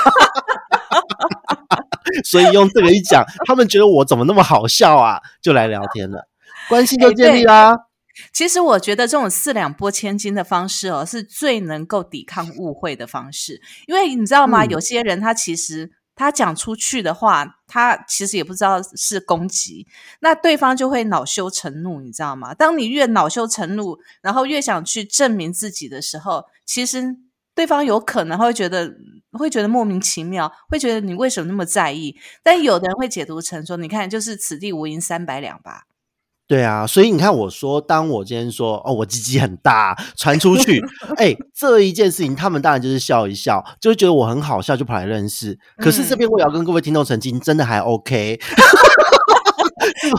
Speaker 3: 所以用这个一讲，他们觉得我怎么那么好笑啊？就来聊天了，关系就建立啦。
Speaker 2: 其实我觉得这种四两拨千斤的方式哦，是最能够抵抗误会的方式，因为你知道吗？有些人他其实。他讲出去的话，他其实也不知道是攻击，那对方就会恼羞成怒，你知道吗？当你越恼羞成怒，然后越想去证明自己的时候，其实对方有可能会觉得会觉得莫名其妙，会觉得你为什么那么在意？但有的人会解读成说，你看，就是此地无银三百两吧。
Speaker 3: 对啊，所以你看，我说，当我今天说哦，我鸡鸡很大，传出去，哎，这一件事情，他们当然就是笑一笑，就会觉得我很好笑，就跑来认识。可是这边我也要跟各位听众澄清，真的还 OK。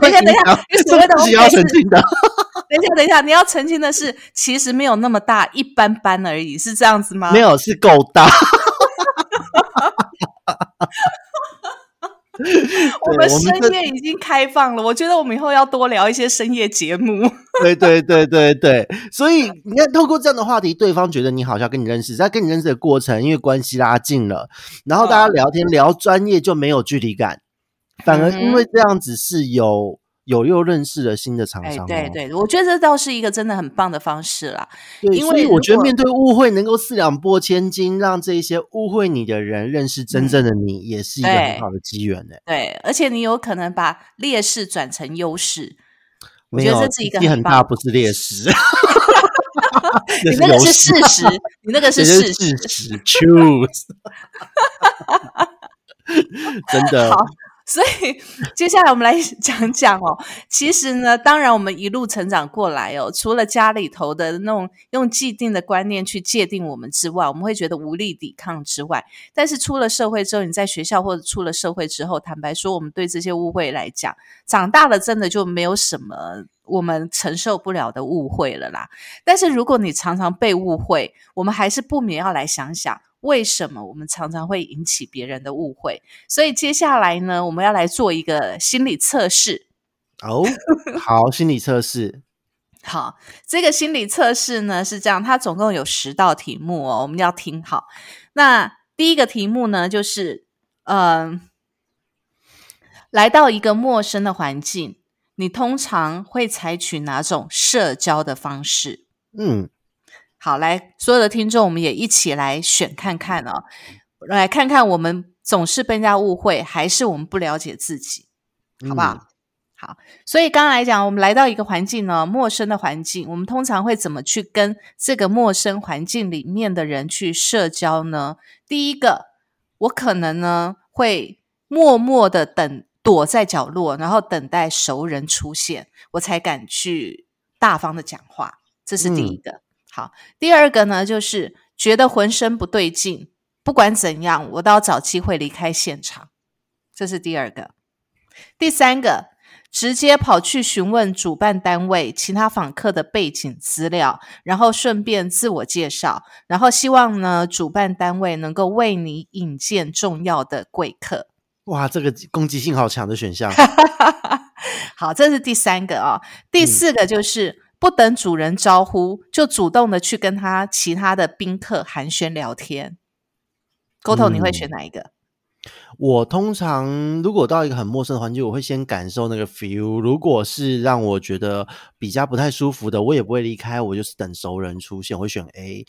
Speaker 2: 等一下，等一下，你所谓的
Speaker 3: OK 要澄清的。
Speaker 2: 等一下，等一下，你要澄清的是，其实没有那么大，一般般而已，是这样子吗？
Speaker 3: 没有，是够大。
Speaker 2: 我们深夜已经开放了，我觉得我们以后要多聊一些深夜节目。
Speaker 3: 对对对对对，所以你看，透过这样的话题，对方觉得你好像跟你认识，在跟你认识的过程，因为关系拉近了，然后大家聊天聊专业就没有距离感，反而因为这样子是有。有又认识了新的厂商，
Speaker 2: 对对，我觉得这倒是一个真的很棒的方式啦。
Speaker 3: 对，因为我觉得面对误会，能够四两拨千斤，让这些误会你的人认识真正的你，也是一个很好的机缘呢。
Speaker 2: 对，而且你有可能把劣势转成优势。我觉得这是一个
Speaker 3: 很大，不是劣势。
Speaker 2: 你那个是事实，你那个是事
Speaker 3: 实。Choose，真的。
Speaker 2: 所以接下来我们来讲讲哦，其实呢，当然我们一路成长过来哦，除了家里头的那种用既定的观念去界定我们之外，我们会觉得无力抵抗之外，但是出了社会之后，你在学校或者出了社会之后，坦白说，我们对这些误会来讲，长大了真的就没有什么我们承受不了的误会了啦。但是如果你常常被误会，我们还是不免要来想想。为什么我们常常会引起别人的误会？所以接下来呢，我们要来做一个心理测试。
Speaker 3: 哦，好，心理测试。
Speaker 2: 好，这个心理测试呢是这样，它总共有十道题目哦，我们要听好。那第一个题目呢，就是嗯，来到一个陌生的环境，你通常会采取哪种社交的方式？嗯。好，来，所有的听众，我们也一起来选看看哦，来看看我们总是被人家误会，还是我们不了解自己，好不好？好，所以刚刚来讲，我们来到一个环境呢，陌生的环境，我们通常会怎么去跟这个陌生环境里面的人去社交呢？第一个，我可能呢会默默的等，躲在角落，然后等待熟人出现，我才敢去大方的讲话，这是第一个。好，第二个呢，就是觉得浑身不对劲，不管怎样，我都要找机会离开现场。这是第二个。第三个，直接跑去询问主办单位其他访客的背景资料，然后顺便自我介绍，然后希望呢，主办单位能够为你引荐重要的贵客。
Speaker 3: 哇，这个攻击性好强的选项。
Speaker 2: 好，这是第三个啊。第四个就是。不等主人招呼，就主动的去跟他其他的宾客寒暄聊天。沟通，你会选哪一个？
Speaker 3: 我通常如果到一个很陌生的环境，我会先感受那个 feel。如果是让我觉得比较不太舒服的，我也不会离开，我就是等熟人出现，我会选 A。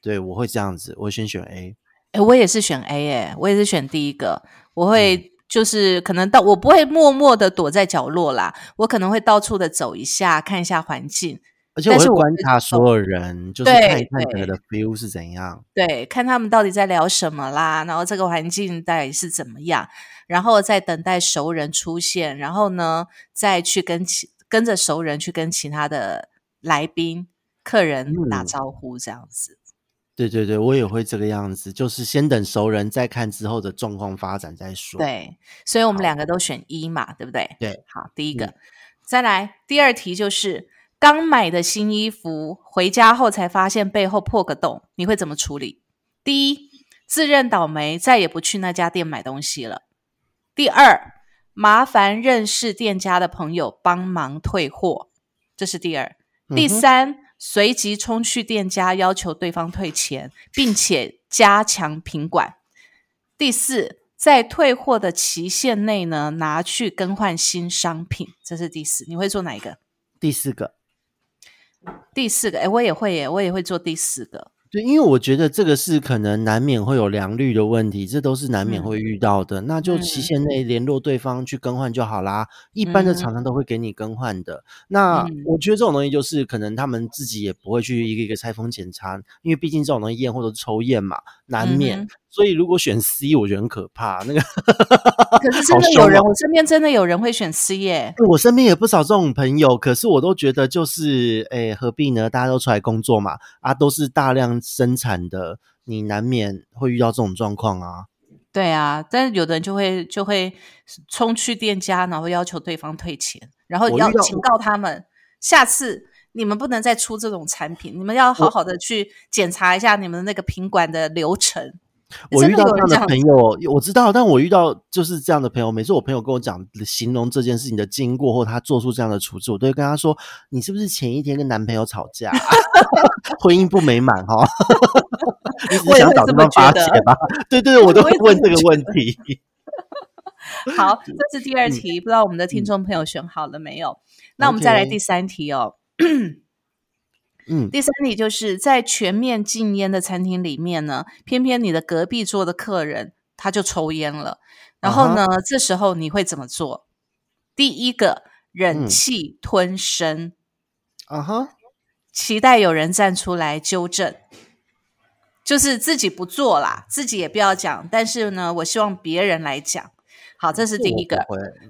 Speaker 3: 对，我会这样子，我会先选 A。
Speaker 2: 哎，我也是选 A，哎，我也是选第一个，我会。就是可能到我不会默默的躲在角落啦，我可能会到处的走一下，看一下环境，
Speaker 3: 而且我会观察所有人，就是看一看整个的 feel 是怎样，
Speaker 2: 对，看他们到底在聊什么啦，然后这个环境到底是怎么样，然后再等待熟人出现，然后呢，再去跟其跟着熟人去跟其他的来宾客人打
Speaker 3: 嗯
Speaker 2: 招呼这样子。
Speaker 3: 对对对，我也会这个样子，就是先等熟人再看之后的状况发展再说。，
Speaker 2: 对，所以我们两个都选一嘛，对不对？
Speaker 3: 对，
Speaker 2: 好，第一个，
Speaker 3: 嗯
Speaker 2: 再来第二题就是刚买的新衣服回家后才发现背后破个洞，你会怎么处理？第一，自认倒霉，再也不去那家店买东西了。第二，麻烦认识店家的朋友帮忙退货，这是第二。第三，随即冲去店家要求对方退钱，并且加强品管。第四，在退货的期限内呢，拿去更换新商品，这是第四。你会做哪一个？
Speaker 3: 第四个，
Speaker 2: 第四个，哎，我也会耶，我也会做第四个。
Speaker 3: 对，因为我觉得这个是可能难免会有良率的问题，这都是难免
Speaker 2: 嗯
Speaker 3: 会遇到的。那就期
Speaker 2: 嗯
Speaker 3: 限内联络对方去更换就好啦。一般的
Speaker 2: 嗯
Speaker 3: 厂商都会给你更换的。那
Speaker 2: 嗯
Speaker 3: 我觉得这种东西就是可能他们自己也不会去一个一个拆封检查，因为毕竟这种东西验货都是抽验嘛，难免。所以如果选 C，我觉得很可怕。那个
Speaker 2: 可是真的有人，
Speaker 3: 哦
Speaker 2: 我身边真的有人会选 C 耶。
Speaker 3: 我身边也不少这种朋友，可是我都觉得就是，哎，何必呢？大家都出来工作嘛，啊，都是大量生产的，你难免会遇到这种状况啊。
Speaker 2: 对啊，但是有的人就会就会冲去店家，然后要求对方退钱，然后要警告他们，下次你们不能再出这种产品，你们要好好的去检查一下你们的那个品管的流程。
Speaker 3: 我遇到这样的朋友，我知道，但我遇到就是这样的朋友。每次我朋友跟我讲形容这件事情的经过，或他做出这样的处置，我都会跟他说：“你是不是前一天跟男朋友吵架，婚姻不美满哈？你只想找地方发泄吧？” 对对对，我都会问这个问题。
Speaker 2: 好，这是第二
Speaker 3: 嗯
Speaker 2: 题，不知道我们的听众朋友选好了没有？那我们再来第三题哦。
Speaker 3: 嗯，
Speaker 2: 第三题就是在全面禁烟的餐厅里面呢，偏偏你的隔壁桌的客人他就抽烟了，然后呢，这时候你会怎么做？第一个，忍
Speaker 3: 嗯。
Speaker 2: 气吞声，
Speaker 3: 啊哈，
Speaker 2: 期待有人站出来纠正，就是自己不做啦，自己也不要讲，但是呢，我希望别人来讲。好，这是第一个。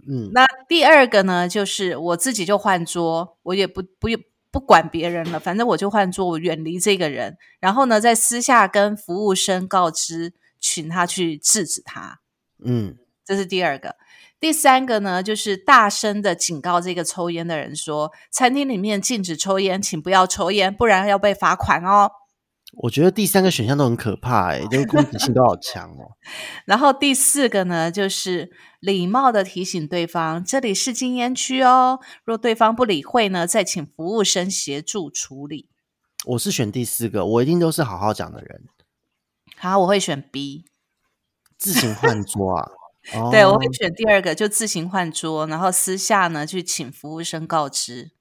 Speaker 3: 嗯，
Speaker 2: 那第二个呢，就是我自己就换桌，我也不不不管别人了，反正我就换桌，我远离这个人，然后呢，在私下跟服务生告知，请他去制止他。
Speaker 3: 嗯，
Speaker 2: 这是第二个。第三个呢，就是大声的警告这个抽烟的人说，餐厅里面禁止抽烟，请不要抽烟，不然要被罚款哦。
Speaker 3: 我觉得第三个选项都很可怕、欸，哎，这个攻击性都好强哦。
Speaker 2: 然后第四个呢，就是礼貌的提醒对方，这里是禁烟区哦。若对方不理会呢，再请服务生协助处理。
Speaker 3: 我是选第四个，我一定都是好好讲的人，
Speaker 2: 好，我会选 B。
Speaker 3: 自行换桌啊。哦、
Speaker 2: 对，我会选第二个，就自行换桌，然后私下呢去请服务生告知。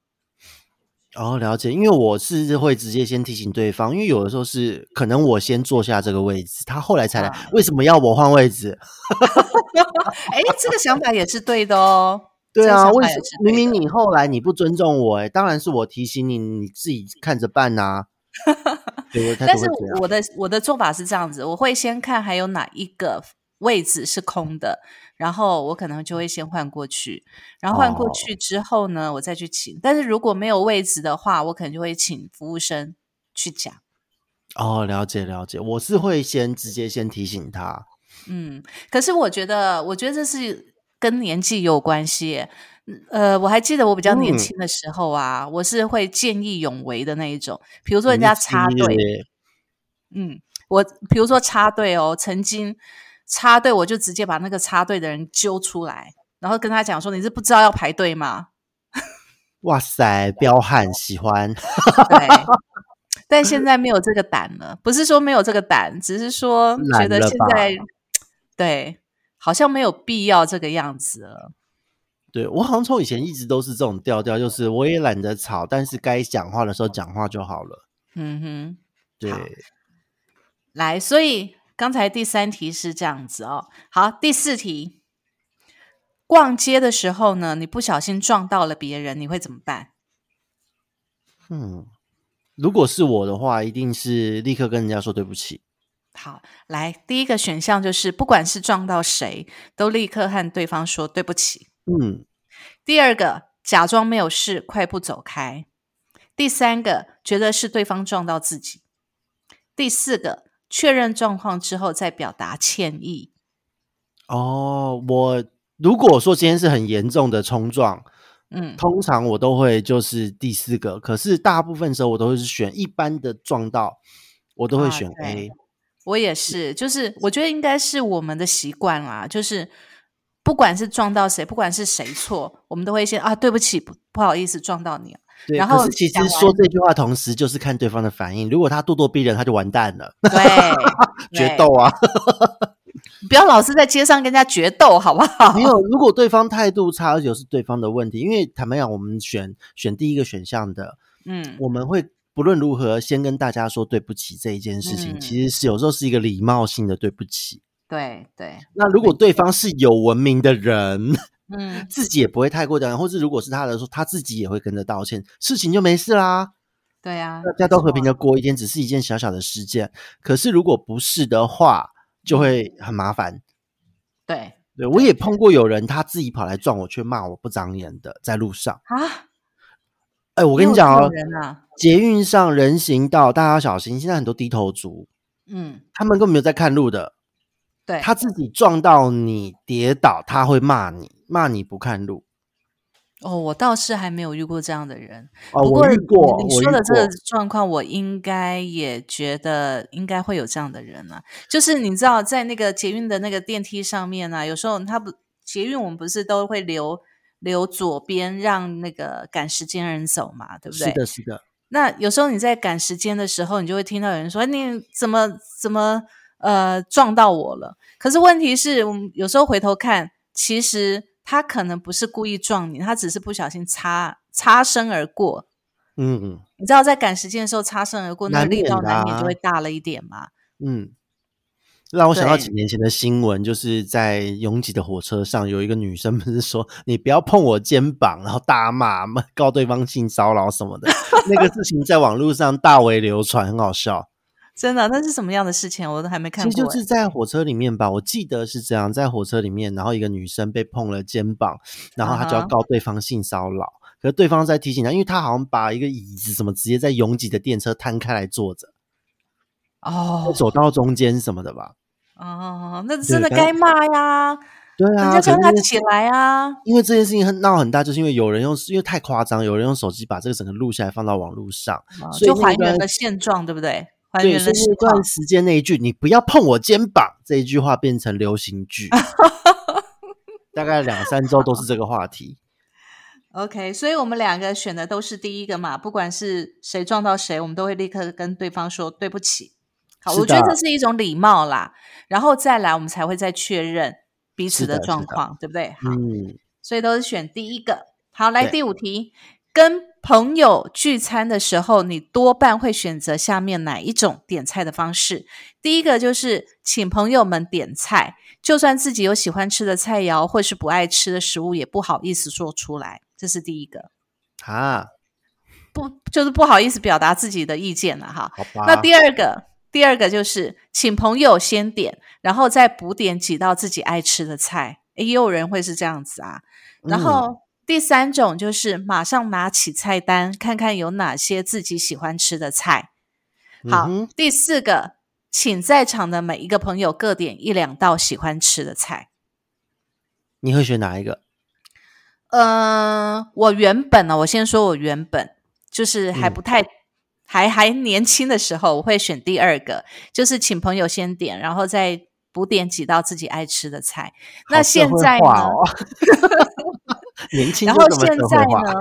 Speaker 3: 哦，了解，因为我是会直接先提醒对方，因为有的时候是可能我先坐下这个位置，他后来才来，
Speaker 2: 啊
Speaker 3: 为什么要我换位置？
Speaker 2: 哎，这个想法也是对的哦。
Speaker 3: 对啊，为什
Speaker 2: 也是对的
Speaker 3: 明明你后来你不尊重我、欸，当然是我提醒你，你自己看着办呐、
Speaker 2: 但是。我的我的做法是这样子，我会先看还有哪一个位置是空的，然后我可能就会先换过去，然后换过
Speaker 3: 哦
Speaker 2: 去之后呢，我再去请。但是如果没有位置的话，我可能就会请服务生去讲。
Speaker 3: 哦，了解了解，我是会先直接先提醒他。
Speaker 2: 嗯，可是我觉得，我觉得这是跟年纪有关系。呃，我还记得我比较年
Speaker 3: 嗯
Speaker 2: 轻的时候啊，我是会见义勇为的那一种。比如说人家插队，嗯，我比如说插队哦，曾经插队，我就直接把那个插队的人揪出来，然后跟他讲说：“你是不知道要排队吗
Speaker 3: 哇塞，彪悍，喜欢。？”
Speaker 2: 对。但现在没有这个胆了，不是说没有这个胆，只是说觉得现在对好像没有必要这个样子了。
Speaker 3: 对我好像从以前一直都是这种调调，就是我也懒得吵，但是该讲话的时候讲话就好了。
Speaker 2: 嗯哼。
Speaker 3: 对，
Speaker 2: 好来，所以刚才第三题是这样子哦。好，第四题，逛街的时候呢，你不小心撞到了别人，你会怎么办？
Speaker 3: 嗯，如果是我的话，一定是立刻跟人家说对不起。
Speaker 2: 好，来，第一个选项就是，不管是撞到谁，都立刻和对方说对不起。
Speaker 3: 嗯，
Speaker 2: 第二个，假装没有事，快步走开。第三个觉得是对方撞到自己。第四个确认状况之后再表达歉意。
Speaker 3: 哦，我如果说今天是很严重的冲撞，
Speaker 2: 嗯，
Speaker 3: 通常我都会就是第四个，可是大部分时候我都会是选一般的撞到，我都会选 A。
Speaker 2: 我也是，就是我觉得应该是我们的习惯啦，就是不管是撞到谁，不管是谁错，我们都会先啊，对不起，不不好意思撞到你了。
Speaker 3: 对，
Speaker 2: 然后
Speaker 3: 可是其实说这句话同时就是看对方的反应，如果他咄咄逼人，他就完蛋了，
Speaker 2: 对，
Speaker 3: 决斗啊！
Speaker 2: 不要老是在街上跟人家决斗，好不好？
Speaker 3: 没有，如果对方态度差，而且是对方的问题，因为坦白讲，我们选选第一个选项的，
Speaker 2: 嗯，
Speaker 3: 我们会不论如何先跟大家说对不起这一件事情，
Speaker 2: 嗯
Speaker 3: 其实是有时候是一个礼貌性的对不起。
Speaker 2: 对对，
Speaker 3: 那如果对方是有文明的人，
Speaker 2: 嗯，
Speaker 3: 自己也不会太过讲，或是如果是他的时候，他自己也会跟着道歉，事情就没事啦，
Speaker 2: 对啊，
Speaker 3: 大家都和平的过一天，只是一件小小的事件。可是如果不是的话，就会很麻烦。
Speaker 2: 对
Speaker 3: 对我也碰过有人他自己跑来撞我，却骂我不长眼的，在路上。
Speaker 2: 啊，
Speaker 3: 哎，我
Speaker 2: 我
Speaker 3: 跟你讲哦，捷运上人行道大家要小心，现在很多低头族，
Speaker 2: 嗯，
Speaker 3: 他们根本没有在看路的，
Speaker 2: 对，
Speaker 3: 他自己撞到你跌倒，他会骂你，骂你不看路。
Speaker 2: 哦，我倒是还没有遇过这样的人。
Speaker 3: 哦，
Speaker 2: 不过
Speaker 3: 我遇过，
Speaker 2: 你说的这个状况，我应该也觉得应该会有这样的人啊。就是你知道，在那个捷运的那个电梯上面啊，有时候他不捷运，我们不是都会留留左边让那个赶时间人走嘛，对不对？
Speaker 3: 是的，是的，
Speaker 2: 那有时候你在赶时间的时候，你就会听到有人说：“你怎么怎么呃撞到我了？”可是问题是我们有时候回头看，其实他可能不是故意撞你，他只是不小心擦擦身而过。
Speaker 3: 嗯嗯
Speaker 2: 你知道在赶时间的时候擦身而过，那个力道难免就
Speaker 3: 啊
Speaker 2: 会大了一点嘛。
Speaker 3: 嗯，让我想到几年前的新闻，就是在拥挤的火车上，有一个女生不是说“你不要碰我肩膀”，然后大骂，告对方性骚扰什么的，那个事情在网络上大为流传，很好笑。
Speaker 2: 真的，那是什么样的事情？我都还没看过、
Speaker 3: 其实就是在火车里面吧，我记得是这样，在火车里面，然后一个女生被碰了肩膀，然后她就要告对方性骚扰。可是对方在提醒她，因为她好像把一个椅子什么直接在拥挤的电车摊开来坐着，
Speaker 2: 哦
Speaker 3: 走到中间什么的吧。
Speaker 2: 哦，那真的该骂呀！
Speaker 3: 对啊，
Speaker 2: 人家叫他起来啊！
Speaker 3: 因为这件事情很闹很大，就是因为有人用，因为太夸张，有人用手机把这个整个录下来放到网络上，
Speaker 2: 哦
Speaker 3: 所以那段
Speaker 2: 就还原了现状，对不对？还
Speaker 3: 对，
Speaker 2: 原了
Speaker 3: 那段。时间那一句“你不要碰我肩膀”这一句话变成流行句，大概两三周都是这个话题。
Speaker 2: OK，所以我们两个选的都是第一个嘛，不管是谁撞到谁，我们都会立刻跟对方说对不起。好，我觉得这是一种礼貌啦，然后再来我们才会再确认彼此
Speaker 3: 的
Speaker 2: 状况，对不对？好，
Speaker 3: 嗯，
Speaker 2: 所以都是选第一个。好，来第五题，跟朋友聚餐的时候，你多半会选择下面哪一种点菜的方式？第一个就是请朋友们点菜，就算自己有喜欢吃的菜肴或是不爱吃的食物，也不好意思说出来，这是第一个。
Speaker 3: 啊，
Speaker 2: 不就是不好意思表达自己的意见了哈。那第二个，第二个就是请朋友先点，然后再补点几道自己爱吃的菜。也有人会是这样子啊。然
Speaker 3: 嗯
Speaker 2: 后、第三种就是马上拿起菜单，看看有哪些自己喜欢吃的菜。好，
Speaker 3: 嗯
Speaker 2: 第四个，请在场的每一个朋友各点一两道喜欢吃的菜。
Speaker 3: 你会选哪一个？
Speaker 2: 嗯，我原本呢，我先说我原本就是还
Speaker 3: 嗯
Speaker 2: 不太、还还年轻的时候，我会选第二个，就是请朋友先点，然后再补点几道自己爱吃的菜。那现在呢？
Speaker 3: 哦 年轻
Speaker 2: 然后现在呢？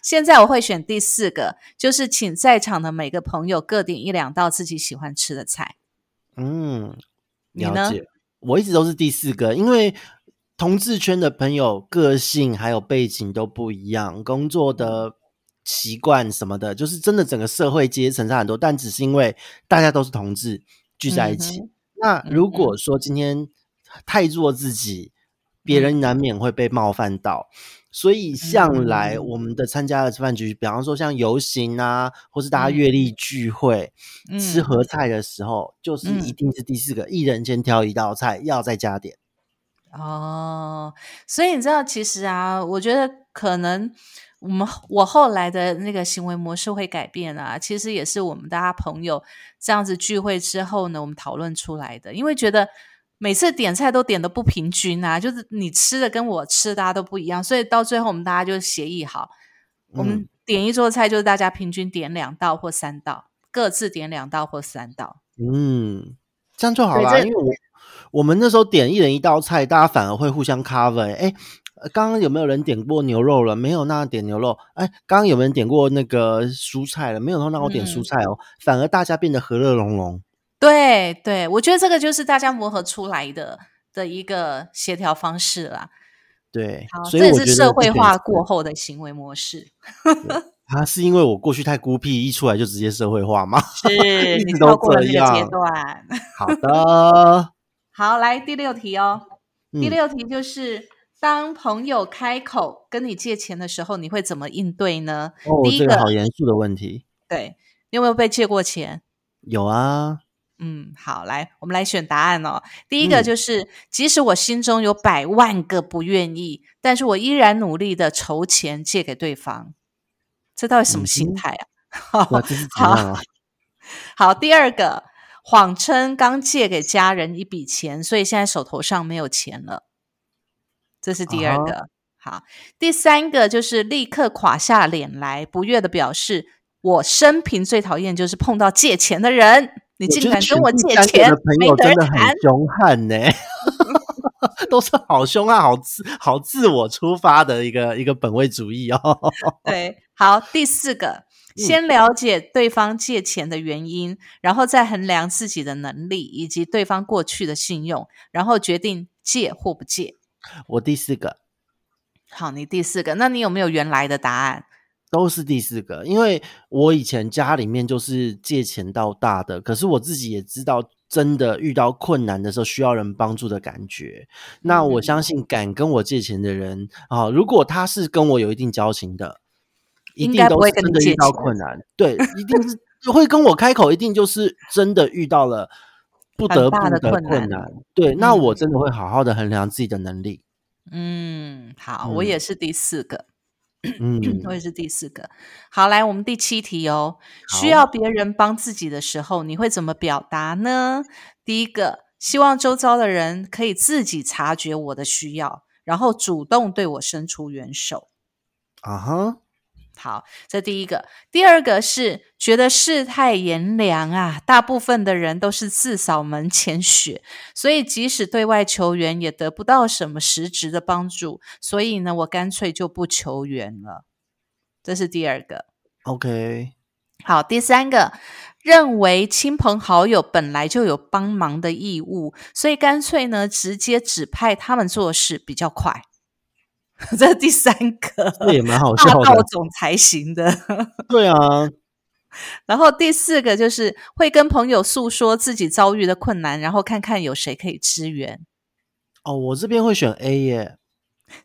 Speaker 2: 现在我会选第四个，就是请在场的每个朋友各点一两道自己喜欢吃的菜。
Speaker 3: 嗯，
Speaker 2: 你呢
Speaker 3: 了解。我一直都是第四个，因为同志圈的朋友个性还有背景都不一样，工作的习惯什么的，就是真的整个社会阶层差很多。但只是因为大家都是同志聚在一起，
Speaker 2: 嗯
Speaker 3: 那如果说今天太做自己，别
Speaker 2: 嗯
Speaker 3: 人难免会被冒犯到。所以向来
Speaker 2: 嗯
Speaker 3: 我们的参加的饭局，比方说像游行啊，或是大家
Speaker 2: 嗯
Speaker 3: 阅历聚会，
Speaker 2: 嗯
Speaker 3: 吃合菜的时候，就是
Speaker 2: 嗯
Speaker 3: 一定是第四个，一人先挑一道菜，要再加点。
Speaker 2: 哦，所以你知道，其实啊，我觉得可能我们我后来的那个行为模式会改变啊，其实也是我们大家朋友这样子聚会之后呢，我们讨论出来的。因为觉得每次点菜都点的不平均啊，就是你吃的跟我吃的大家都不一样，所以到最后我们大家就协议好，我们点一桌菜就是大家平均点两道或三道，各自点两道或三道。
Speaker 3: 嗯，这样就好了，因为我我们那时候点一人一道菜，大家反而会互相 cover。哎。刚刚有没有人点过牛肉了？没有，那点牛肉。哎，刚刚有没有人点过那个蔬菜了？没有，那让我点蔬菜哦。反而大家变得和乐融融。
Speaker 2: 对对，我觉得这个就是大家磨合出来的的一个协调方式啦。
Speaker 3: 对，
Speaker 2: 所以这是社会化过后的行为模式。
Speaker 3: 他 是因为我过去太孤僻，一出来就直接社会化吗？
Speaker 2: 是，你超过了这个阶段。
Speaker 3: 好的，
Speaker 2: 好，来第六题哦。第六题就是。当朋友开口跟你借钱的时候，你会怎么应对呢？
Speaker 3: 哦，这个好严肃的问题。
Speaker 2: 对，你有没有被借过钱？
Speaker 3: 有啊。
Speaker 2: 嗯，好，来，我们来选答案哦。第一个就是，即使我心中有百万个不愿意，但是我依然努力的筹钱借给对方。这到底什么心态啊？
Speaker 3: 好，
Speaker 2: 好。第二个，谎称刚借给家人一笔钱，所以现在手头上没有钱了。这是第二个，好，第三个就是立刻垮下脸来，不悦的表示：我生平最讨厌就是碰到借钱的人，你竟敢跟我借钱，的
Speaker 3: 朋友真的很凶悍呢，都是好凶悍、好自、好自我出发的一个一个本位主义哦。
Speaker 2: 对，好，第四个，先了解对方借钱的原因，然后再衡量自己的能力以及对方过去的信用，然后决定借或不借。
Speaker 3: 我第四个，
Speaker 2: 好，你第四个，那你有没有原来的答案？
Speaker 3: 都是第四个，因为我以前家里面就是借钱到大的，可是我自己也知道，真的遇到困难的时候需要人帮助的感觉。那我相信敢跟我借钱的人啊，如果他是跟我有一定交情的，一定都是真的遇到困难，对，一定是会跟我开口，一定就是真的遇到了。不得不的困难，对，那我真的会好好的衡量自己的能力。
Speaker 2: 嗯，好，我也是第四个，嗯，我也是第四个。好，来，我们第七题哦。需要别人帮自己的时候，你会怎么表达呢？第一个，希望周遭的人可以自己察觉我的需要，然后主动对我伸出援手。
Speaker 3: 啊哈。
Speaker 2: 好，这第一个，第二个是觉得世态炎凉啊，大部分的人都是自扫门前雪，所以即使对外求援也得不到什么实质的帮助，所以呢，我干脆就不求援了。这是第二个。
Speaker 3: OK，
Speaker 2: 好，第三个，认为亲朋好友本来就有帮忙的义务，所以干脆呢，直接指派他们做事比较快。这是第三个，
Speaker 3: 这也蛮好笑的，
Speaker 2: 霸道总裁型的。
Speaker 3: 对啊，
Speaker 2: 然后第四个就是会跟朋友诉说自己遭遇的困难，然后看看有谁可以支援。
Speaker 3: 哦，我这边会选 A 耶，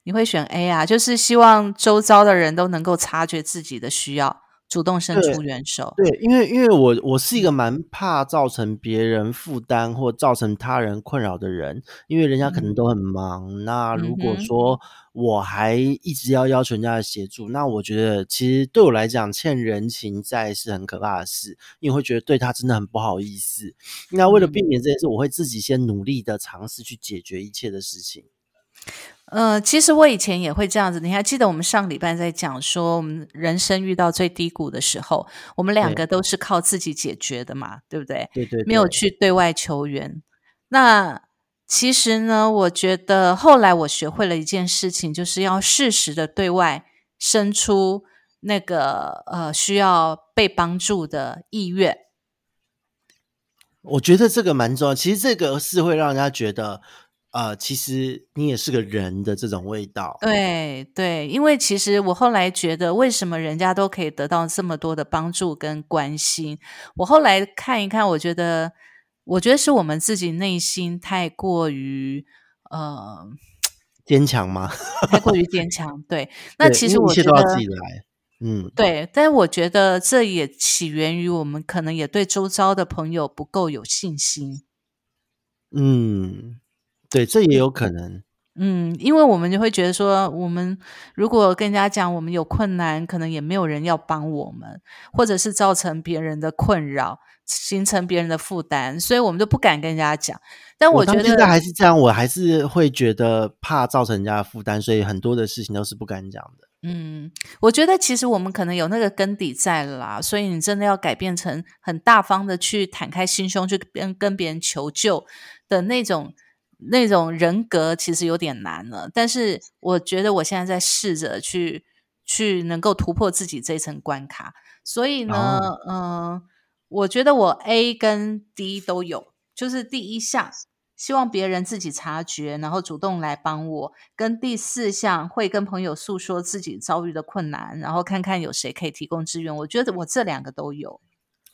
Speaker 2: 你会选 A 啊？就是希望周遭的人都能够察觉自己的需要。主动伸出援手，
Speaker 3: 对，因为因为我我是一个蛮怕造成别人负担或造成他人困扰的人，因为人家可能都很忙。那如果说我还一直要要求人家的协助，那我觉得其实对我来讲欠人情债是很可怕的事，因为会觉得对他真的很不好意思。那为了避免这件事，我会自己先努力的尝试去解决一切的事情。
Speaker 2: 呃，其实我以前也会这样子。你还记得我们上礼拜在讲说，我们人生遇到最低谷的时候，我们两个都是靠自己解决的嘛，对不对？
Speaker 3: 对对，
Speaker 2: 没有去对外求援。那其实呢，我觉得后来我学会了一件事情，就是要适时的对外伸出那个呃需要被帮助的意愿。
Speaker 3: 我觉得这个蛮重要。其实这个是会让人家觉得。呃，其实你也是个人的这种味道，
Speaker 2: 对对，因为其实我后来觉得，为什么人家都可以得到这么多的帮助跟关心？我后来看一看，我觉得，我觉得是我们自己内心太过于呃
Speaker 3: 坚强吗？
Speaker 2: 太过于坚强，对。那其实我觉
Speaker 3: 得自己来，嗯，
Speaker 2: 对。但是我觉得这也起源于我们可能也对周遭的朋友不够有信心，
Speaker 3: 嗯。对，这也有可能。
Speaker 2: 嗯，因为我们就会觉得说，我们如果跟人家讲我们有困难，可能也没有人要帮我们，或者是造成别人的困扰，形成别人的负担，所以我们就不敢跟人家讲。但
Speaker 3: 我
Speaker 2: 觉得
Speaker 3: 现在还是这样，我还是会觉得怕造成人家的负担，所以很多的事情都是不敢讲的。
Speaker 2: 嗯，我觉得其实我们可能有那个根底在了啦，所以你真的要改变成很大方的去坦开心胸去跟跟别人求救的那种。那种人格其实有点难了，但是我觉得我现在在试着去去能够突破自己这层关卡，所以呢，嗯，我觉得我 A 跟 D 都有，就是第一项希望别人自己察觉，然后主动来帮我，跟第四项会跟朋友诉说自己遭遇的困难，然后看看有谁可以提供支援。我觉得我这两个都有。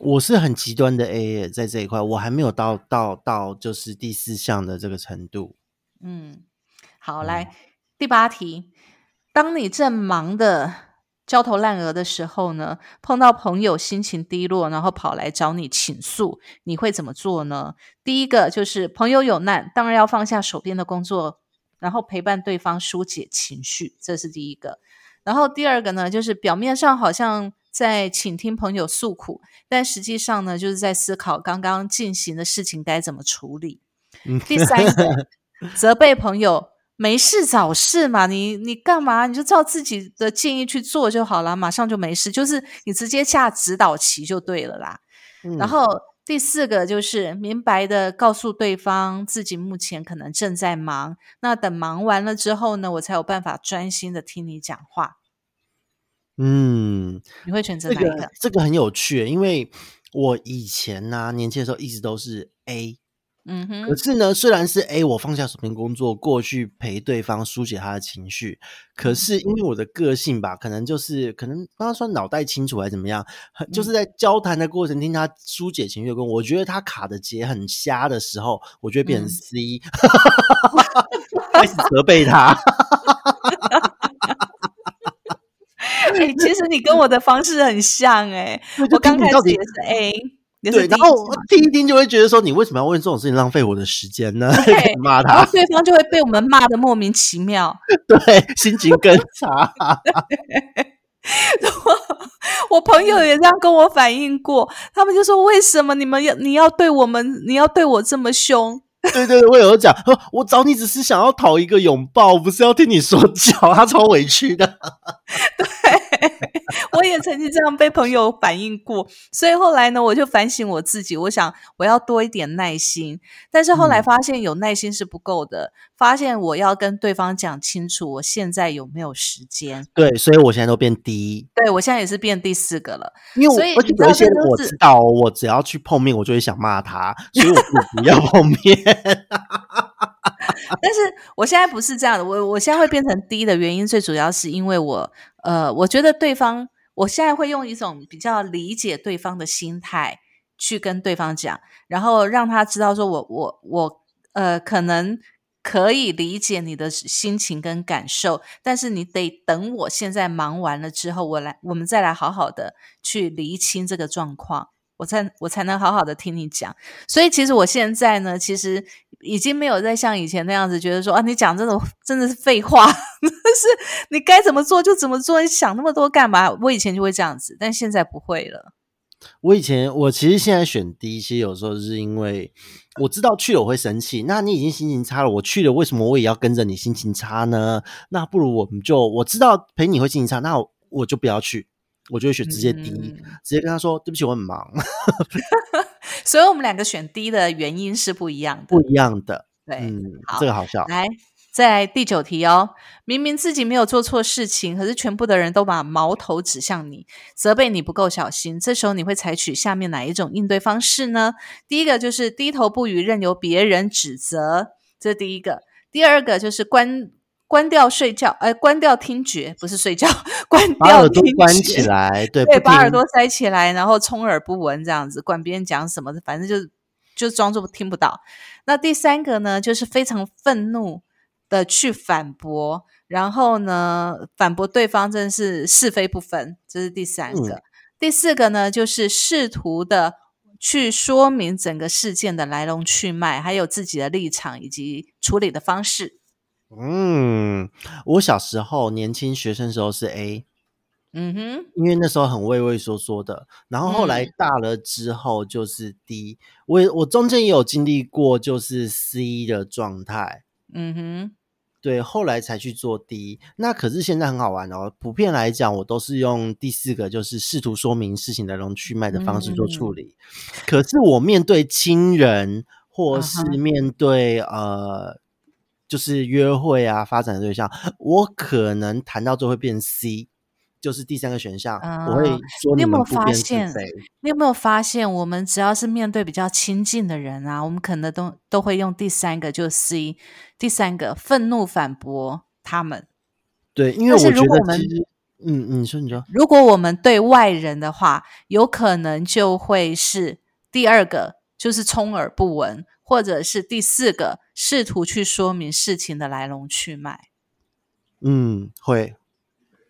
Speaker 3: 我是很极端的 A，在这一块，我还没有到到到就是第四项的这个程度。
Speaker 2: 嗯，好，来第八题，当你正忙的焦头烂额的时候呢，碰到朋友心情低落，然后跑来找你倾诉，你会怎么做呢？第一个就是朋友有难，当然要放下手边的工作，然后陪伴对方疏解情绪，这是第一个。然后第二个呢，就是表面上好像。在倾听朋友诉苦，但实际上呢，就是在思考刚刚进行的事情该怎么处理。第三个，责备朋友没事找事嘛，你你干嘛？你就照自己的建议去做就好了，马上就没事。就是你直接下指导棋就对了啦。然后第四个就是明白的告诉对方自己目前可能正在忙，那等忙完了之后呢，我才有办法专心的听你讲话。
Speaker 3: 嗯，
Speaker 2: 你会选择哪一个？
Speaker 3: 这个很有趣，因为我以前呢，年轻的时候一直都是 A，嗯哼。可是呢，虽然是 A，我放下手边工作过去陪对方疏解他的情绪，可是因为我的个性吧，可能就是可能不知道说脑袋清楚还是怎么样，就是在交谈的过程听他疏解情绪，跟我觉得他卡的结很瞎的时候，我就会变成 C，开始责备他。
Speaker 2: 哎，其实你跟我的方式很像 哎，我刚开始也是 A，
Speaker 3: 对，然后听一听就会觉得说，你为什么要问这种事情，浪费我的时间呢？骂他，
Speaker 2: 然后对方就会被我们骂的莫名其妙，
Speaker 3: 对，心情更差。
Speaker 2: 我朋友也这样跟我反映过，他们就说，为什么你们要你要对我们，你要对我这么凶？
Speaker 3: 对对对，我有讲，我找你只是想要讨一个拥抱，不是要听你说教，他超委屈的。
Speaker 2: 对，我也曾经这样被朋友反映过，所以后来呢，我就反省我自己，我想我要多一点耐心。但是后来发现有耐心是不够的，发现我要跟对方讲清楚我现在有没有时间。
Speaker 3: 对，所以我现在都变低。
Speaker 2: 对，我现在也是变第四个了。
Speaker 3: 因为我有一些我知道，我只要去碰面，我就会想骂他，所以我不不要碰面。
Speaker 2: 但是我现在不是这样的，我我现在会变成低的原因，最主要是因为我呃，我觉得对方，我现在会用一种比较理解对方的心态去跟对方讲，然后让他知道说我我我呃，可能可以理解你的心情跟感受，但是你得等我现在忙完了之后，我来我们再来好好的去厘清这个状况。我才我才能好好的听你讲，所以其实我现在呢，其实已经没有再像以前那样子觉得说啊，你讲这种真的是废话，是你该怎么做就怎么做，你想那么多干嘛？我以前就会这样子，但现在不会了。
Speaker 3: 我以前我其实现在选 D，其实有时候是因为我知道去了我会生气，那你已经心情差了，我去了为什么我也要跟着你心情差呢？那不如我们就我知道陪你会心情差，那我就不要去。我就会选直接 D，直接跟他说对不起，我很忙。
Speaker 2: 所以，我们两个选 D 的原因是不一样的，
Speaker 3: 不一样的。
Speaker 2: 对，嗯，
Speaker 3: 这个好笑。
Speaker 2: 来，在第九题哦，明明自己没有做错事情，可是全部的人都把矛头指向你，责备你不够小心。这时候，你会采取下面哪一种应对方式呢？第一个就是低头不语，任由别人指责，这是第一个。第二个就是关。关掉睡觉，哎，关掉听觉，不是睡觉，关掉
Speaker 3: 耳朵关起来，对，
Speaker 2: 对，把耳朵塞起来，然后充耳不闻，这样子，管别人讲什么，反正就就装作听不到。那第三个呢，就是非常愤怒的去反驳，然后呢，反驳对方真是是非不分，这是第三个。第四个呢，就是试图的去说明整个事件的来龙去脉，还有自己的立场以及处理的方式。
Speaker 3: 嗯，我小时候年轻学生时候是 A，
Speaker 2: 嗯哼，
Speaker 3: 因为那时候很畏畏缩缩的，然后后来
Speaker 2: 嗯。
Speaker 3: 大了之后就是 D，、我也我中间也有经历过就是 C 的状态，
Speaker 2: 嗯哼，
Speaker 3: 对，后来才去做 D。那可是现在很好玩哦，普遍来讲，我都是用第四个，就是试图说明事情来龙去脉的方式做处理。可是我面对亲人，或是面对、呃，就是约会啊、发展的对象，我可能谈到最后会变 C。就是第三个选项，我会
Speaker 2: 啊
Speaker 3: 说
Speaker 2: 你有没有发现。你有没有发现，我们只要是面对比较亲近的人啊，我们可能都都会用第三个，就是 C，第三个愤怒反驳他们。
Speaker 3: 对，因为我觉得其实，嗯，嗯你说，你说，
Speaker 2: 如果我们对外人的话，有可能就会是第二个，就是充耳不闻，或者是第四个，试图去说明事情的来龙去脉，
Speaker 3: 嗯，会，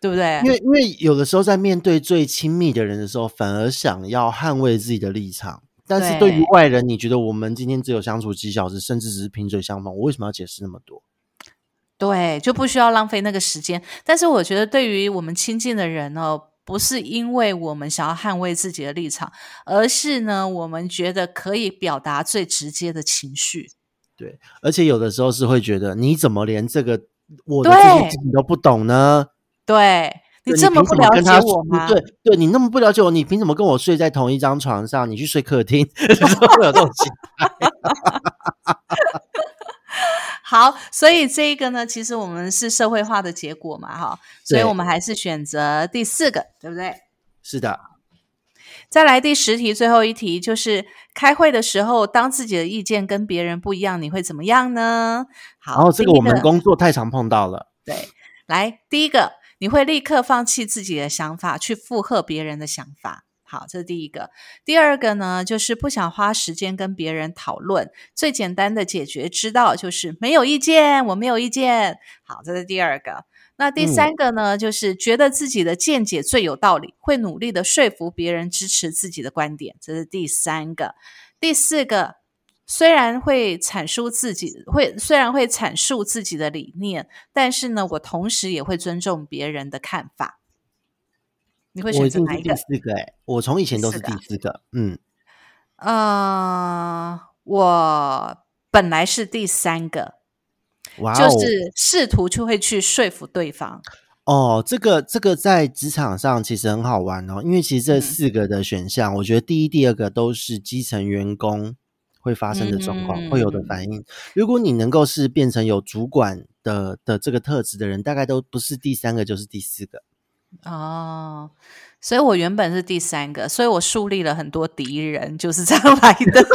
Speaker 2: 对不对？
Speaker 3: 因为因为有的时候在面对最亲密的人的时候，反而想要捍卫自己的立场，但是对于外人，你觉得我们今天只有相处几小时，甚至只是萍水相逢，我为什么要解释那么多？
Speaker 2: 对，就不需要浪费那个时间。但是我觉得，对于我们亲近的人呢，不是因为我们想要捍卫自己的立场，而是呢，我们觉得可以表达最直接的情绪。
Speaker 3: 对，而且有的时候是会觉得，你怎么连这个我的
Speaker 2: 对
Speaker 3: 这件事情都不懂呢？
Speaker 2: 对你
Speaker 3: 对
Speaker 2: 这么不了解我吗？
Speaker 3: 对，对你那么不了解我，你凭什么跟我睡在同一张床上？你去睡客厅，就是会有这种情
Speaker 2: 好，所以这一个呢，其实我们是社会化的结果嘛，哈，所以我们还是选择第四个，对不对？
Speaker 3: 是的，
Speaker 2: 再来第十题，最后一题就是开会的时候，当自己的意见跟别人不一样，你会怎么样呢？好，
Speaker 3: 这个我们工作太常碰到了。
Speaker 2: 对，来第一个，你会立刻放弃自己的想法，去附和别人的想法。好，这是第一个。第二个呢，就是不想花时间跟别人讨论，最简单的解决之道就是没有意见，我没有意见。好，这是第二个。那第三个呢，就是觉得自己的见解最有道理，会努力的说服别人支持自己的观点，这是第三个。第四个，虽然会阐述自己会虽然会阐述自己的理念，但是呢，我同时也会尊重别人的看法。你会
Speaker 3: 我
Speaker 2: 选择哪一个？
Speaker 3: 四个哎、我从以前都是
Speaker 2: 第四个啊
Speaker 3: 第四个，嗯，
Speaker 2: 呃，我本来是第三个，
Speaker 3: 哇哦，
Speaker 2: 就是试图就会去说服对方。
Speaker 3: 哦，这个这个在职场上其实很好玩哦，因为其实这
Speaker 2: 嗯
Speaker 3: 四个的选项，我觉得第一、第二个都是基层员工会发生的状况，会有的
Speaker 2: 嗯
Speaker 3: 反应。如果你能够是变成有主管的的这个特质的人，大概都不是第三个就是第四个。
Speaker 2: 哦，所以我原本是第三个，所以我树立了很多敌人，就是这样来的。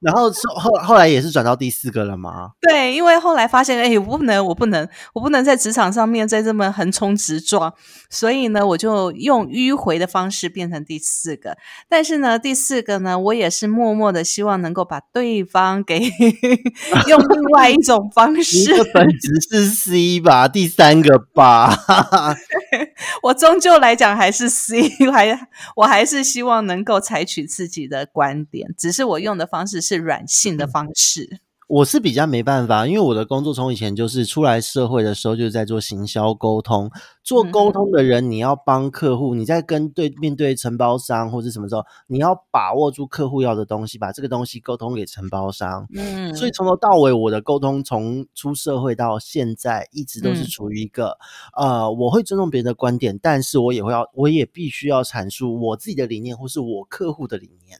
Speaker 3: 然后是后后来也是转到第四个了吗？
Speaker 2: 对，因为后来发现，哎，我不能，我不能，我不能在职场上面再这么横冲直撞，所以呢，我就用迂回的方式变成第四个。但是呢，第四个呢，我也是默默的希望能够把对方给 用另外一种方
Speaker 3: 你
Speaker 2: 式
Speaker 3: 的，本质是 C 吧，第三个吧。
Speaker 2: 我终究来讲还是 C，还我还是希望能够采取自己的观点，只是我用的方式是软性的方式。
Speaker 3: 我是比较没办法，因为我的工作从以前就是出来社会的时候就是在做行销沟通，做沟通的人你要帮客户，你在跟对面对承包商或者什么时候，你要把握住客户要的东西，把这个东西沟通给承包商。
Speaker 2: 嗯，
Speaker 3: 所以从头到尾，我的沟通从出社会到现在，一直都是
Speaker 2: 嗯。
Speaker 3: 处于一个、呃，我会尊重别人的观点，但是我也会要，我也必须要阐述我自己的理念或是我客户的理念，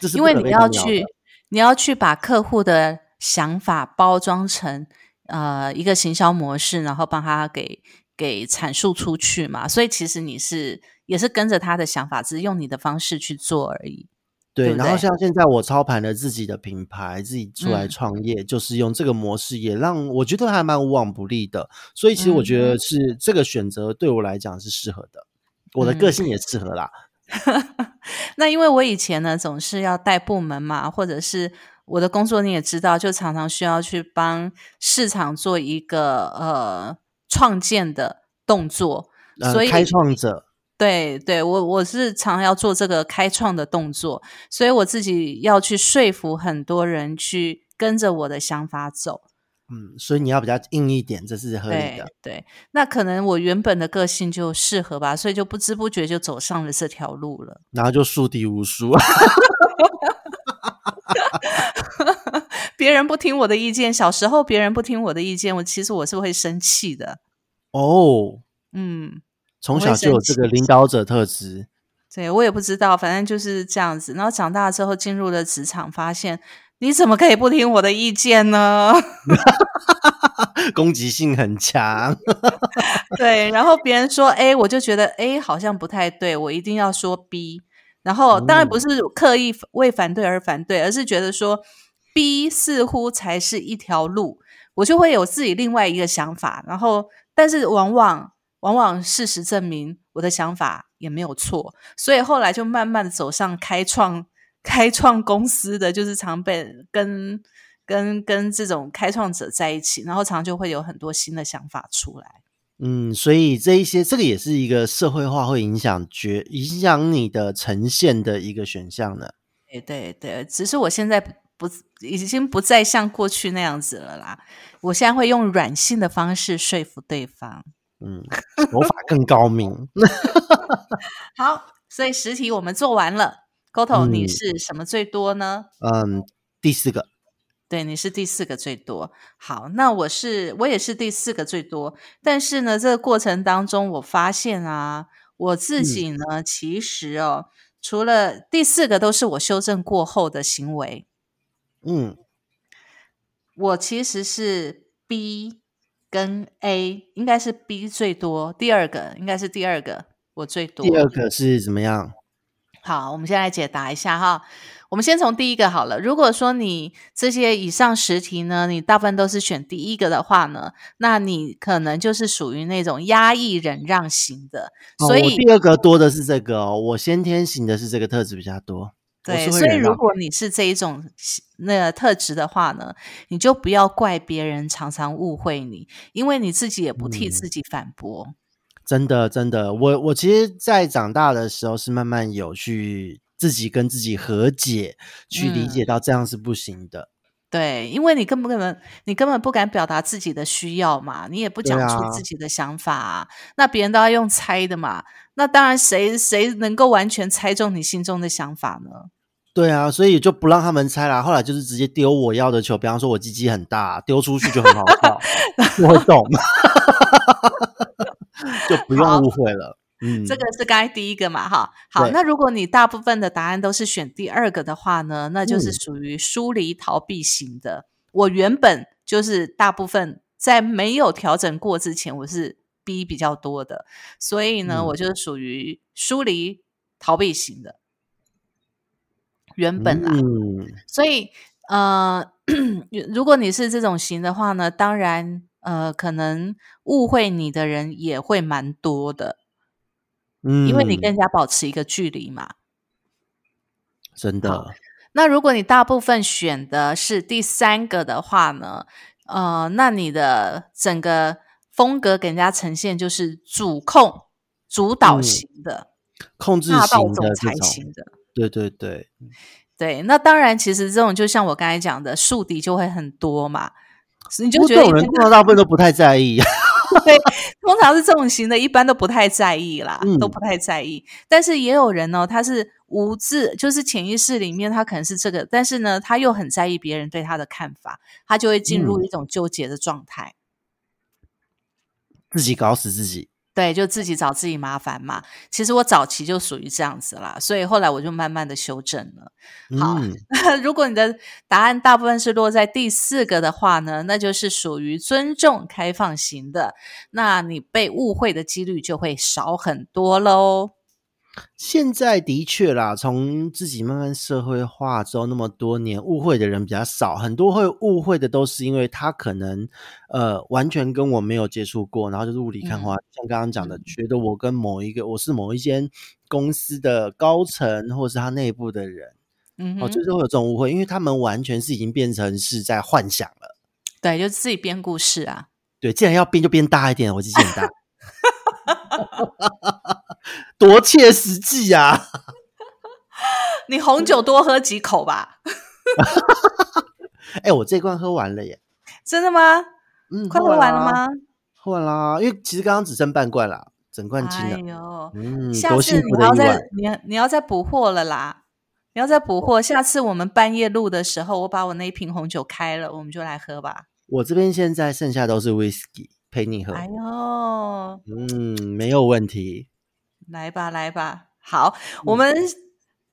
Speaker 3: 这是
Speaker 2: 因为你要去，你要去把客户的想法包装成呃一个行销模式，然后帮他给给阐述出去嘛。所以其实你是也是跟着他的想法，只是用你的方式去做而已。
Speaker 3: 对，然后像现在我操盘了自己的品牌，自己出来
Speaker 2: 嗯
Speaker 3: 创业，就是用这个模式，也让我觉得还蛮无往不利的。所以其实我觉
Speaker 2: 嗯
Speaker 3: 得是这个选择对我来讲是适合的，我的个
Speaker 2: 嗯
Speaker 3: 性也适合啦。
Speaker 2: 那因为我以前呢总是要带部门嘛，或者是我的工作你也知道，就常常需要去帮市场做一个呃创建的动作，
Speaker 3: 呃
Speaker 2: 所以
Speaker 3: 开创者，
Speaker 2: 对对，我我是常要做这个开创的动作，所以我自己要去说服很多人去跟着我的想法走。
Speaker 3: 嗯，所以你要比较硬一点，这是合理
Speaker 2: 对
Speaker 3: 的。
Speaker 2: 对，那可能我原本的个性就适合吧，所以就不知不觉就走上了这条路了。
Speaker 3: 然后就树敌无数。
Speaker 2: 别人不听我的意见，小时候别人不听我的意见，我其实我是会生气的。
Speaker 3: 哦，
Speaker 2: 嗯，
Speaker 3: 从小就有这个领导者特质。
Speaker 2: 对我也不知道，反正就是这样子。然后长大之后进入了职场，发现你怎么可以不听我的意见呢？
Speaker 3: 攻击性很强。
Speaker 2: 对，然后别人说 A，我就觉得 A 好像不太对，我一定要说 B。然后当然不是刻意为反对而反对，而是觉得说 B 似乎才是一条路，我就会有自己另外一个想法。然后，但是往往往往事实证明我的想法也没有错，所以后来就慢慢的走上开创开创公司的，就是常被跟跟跟这种开创者在一起，然后常就会有很多新的想法出来。
Speaker 3: 嗯，所以这一些，这个也是一个社会化会影响决影响你的呈现的一个选项呢。
Speaker 2: 对对对，只是我现在不已经不再像过去那样子了啦。我现在会用软性的方式说服对方。
Speaker 3: 嗯，手法更高明。
Speaker 2: 好，所以实题我们做完了。Goto，、
Speaker 3: 嗯
Speaker 2: 你是什么最多呢？
Speaker 3: 嗯，第四个，
Speaker 2: 对，你是第四个最多。好，那我是我也是第四个最多。但是呢，这个过程当中，我发现啊，我自己呢，其实哦，除了第四个都是我修正过后的行为，
Speaker 3: 嗯，
Speaker 2: 我其实是 B 跟 A，应该是 B 最多，第二个应该是第二个我最多。
Speaker 3: 第二个是怎么样？
Speaker 2: 好，我们先来解答一下哈。我们先从第一个好了。如果说你这些以上十题呢，你大部分都是选第一个的话呢，那你可能就是属于那种压抑忍让型的。
Speaker 3: 哦
Speaker 2: 所以，
Speaker 3: 我第二个多的是这个哦，我先天型的是这个特质比较多。我
Speaker 2: 对，所以如果你是这一种那个特质的话呢，你就不要怪别人常常误会你，因为你自己也不替
Speaker 3: 嗯
Speaker 2: 自己反驳。
Speaker 3: 真的，真的，我我其实，在长大的时候是慢慢有去自己跟自己和解，去理
Speaker 2: 嗯
Speaker 3: 解到这样是不行的。
Speaker 2: 对，因为你根本根本你根本不敢表达自己的需要嘛，你也不讲出
Speaker 3: 啊
Speaker 2: 自己的想法、啊，那别人都要用猜的嘛。那当然谁，谁能够完全猜中你心中的想法呢？
Speaker 3: 对啊，所以就不让他们猜啦。后来就是直接丢我要的球，比方说我鸡鸡很大，丢出去就很好 笑，就会动，就不
Speaker 2: 好
Speaker 3: 用误会了。嗯，
Speaker 2: 这个是刚才第一个嘛，哈。好，那如果你大部分的答案都是选第二个的话呢，那就是
Speaker 3: 嗯
Speaker 2: 属于疏离逃避型的。我原本就是大部分在没有调整过之前，我是 B 比较多的，所以呢，
Speaker 3: 嗯
Speaker 2: 我就是属于疏离逃避型的。原本啦，
Speaker 3: 嗯，
Speaker 2: 所以呃，如果你是这种型的话呢，当然呃，可能误会你的人也会蛮多的，
Speaker 3: 嗯，
Speaker 2: 因为你跟人家保持一个距离嘛。
Speaker 3: 真的，
Speaker 2: 那如果你大部分选的是第三个的话呢，呃，那你的整个风格给人家呈现就是主控、主导
Speaker 3: 嗯
Speaker 2: 型的、
Speaker 3: 控制
Speaker 2: 霸道总裁型的。
Speaker 3: 对对对，
Speaker 2: 对，那当然，其实这种就像我刚才讲的，树敌就会很多嘛，你就觉得你跟
Speaker 3: 这种人通常大部分都不太在意。
Speaker 2: 对，通常是这种型的，一般都不太在意啦，都
Speaker 3: 嗯
Speaker 2: 不太在意。但是也有人呢，他是无自，就是潜意识里面他可能是这个，但是呢，他又很在意别人对他的看法，他就会进入
Speaker 3: 嗯
Speaker 2: 一种纠结的状态。
Speaker 3: 自己搞死自己。
Speaker 2: 对，就自己找自己麻烦嘛。其实我早期就属于这样子啦，所以后来我就慢慢的修正了。好
Speaker 3: 嗯，
Speaker 2: 如果你的答案大部分是落在第四个的话呢，那就是属于尊重开放型的，那你被误会的几率就会少很多喽。
Speaker 3: 现在的确啦，从自己慢慢社会化之后，那么多年，误会的人比较少，很多会误会的都是因为他可能呃完全跟我没有接触过，然后就是雾里看花，像刚刚讲的，
Speaker 2: 嗯
Speaker 3: 觉得我跟某一个我是某一间公司的高层，或是他内部的人，哦，
Speaker 2: 嗯哦，
Speaker 3: 就是会有这种误会，因为他们完全是已经变成是在幻想了。
Speaker 2: 对，就自己编故事啊。
Speaker 3: 对，既然要编就编大一点，我鸡鸡很大，多切实际呀、啊！
Speaker 2: 你红酒多喝几口吧。
Speaker 3: 哎、我这罐喝完了耶，
Speaker 2: 真的吗？
Speaker 3: 嗯，
Speaker 2: 快喝完了？吗？
Speaker 3: 喝完啦，因为其实刚刚只剩半罐啦，整罐清了。
Speaker 2: 哎呦，
Speaker 3: 嗯，
Speaker 2: 下次你要再。你要你要再补货了啦！你要再补货，下次我们半夜录的时候，我把我那一瓶红酒开了，我们就来喝吧。
Speaker 3: 我这边现在剩下都是 whisky 陪你喝，
Speaker 2: 哎呦，
Speaker 3: 嗯，没有问题。
Speaker 2: 来吧，来吧。好，
Speaker 3: 嗯
Speaker 2: 我们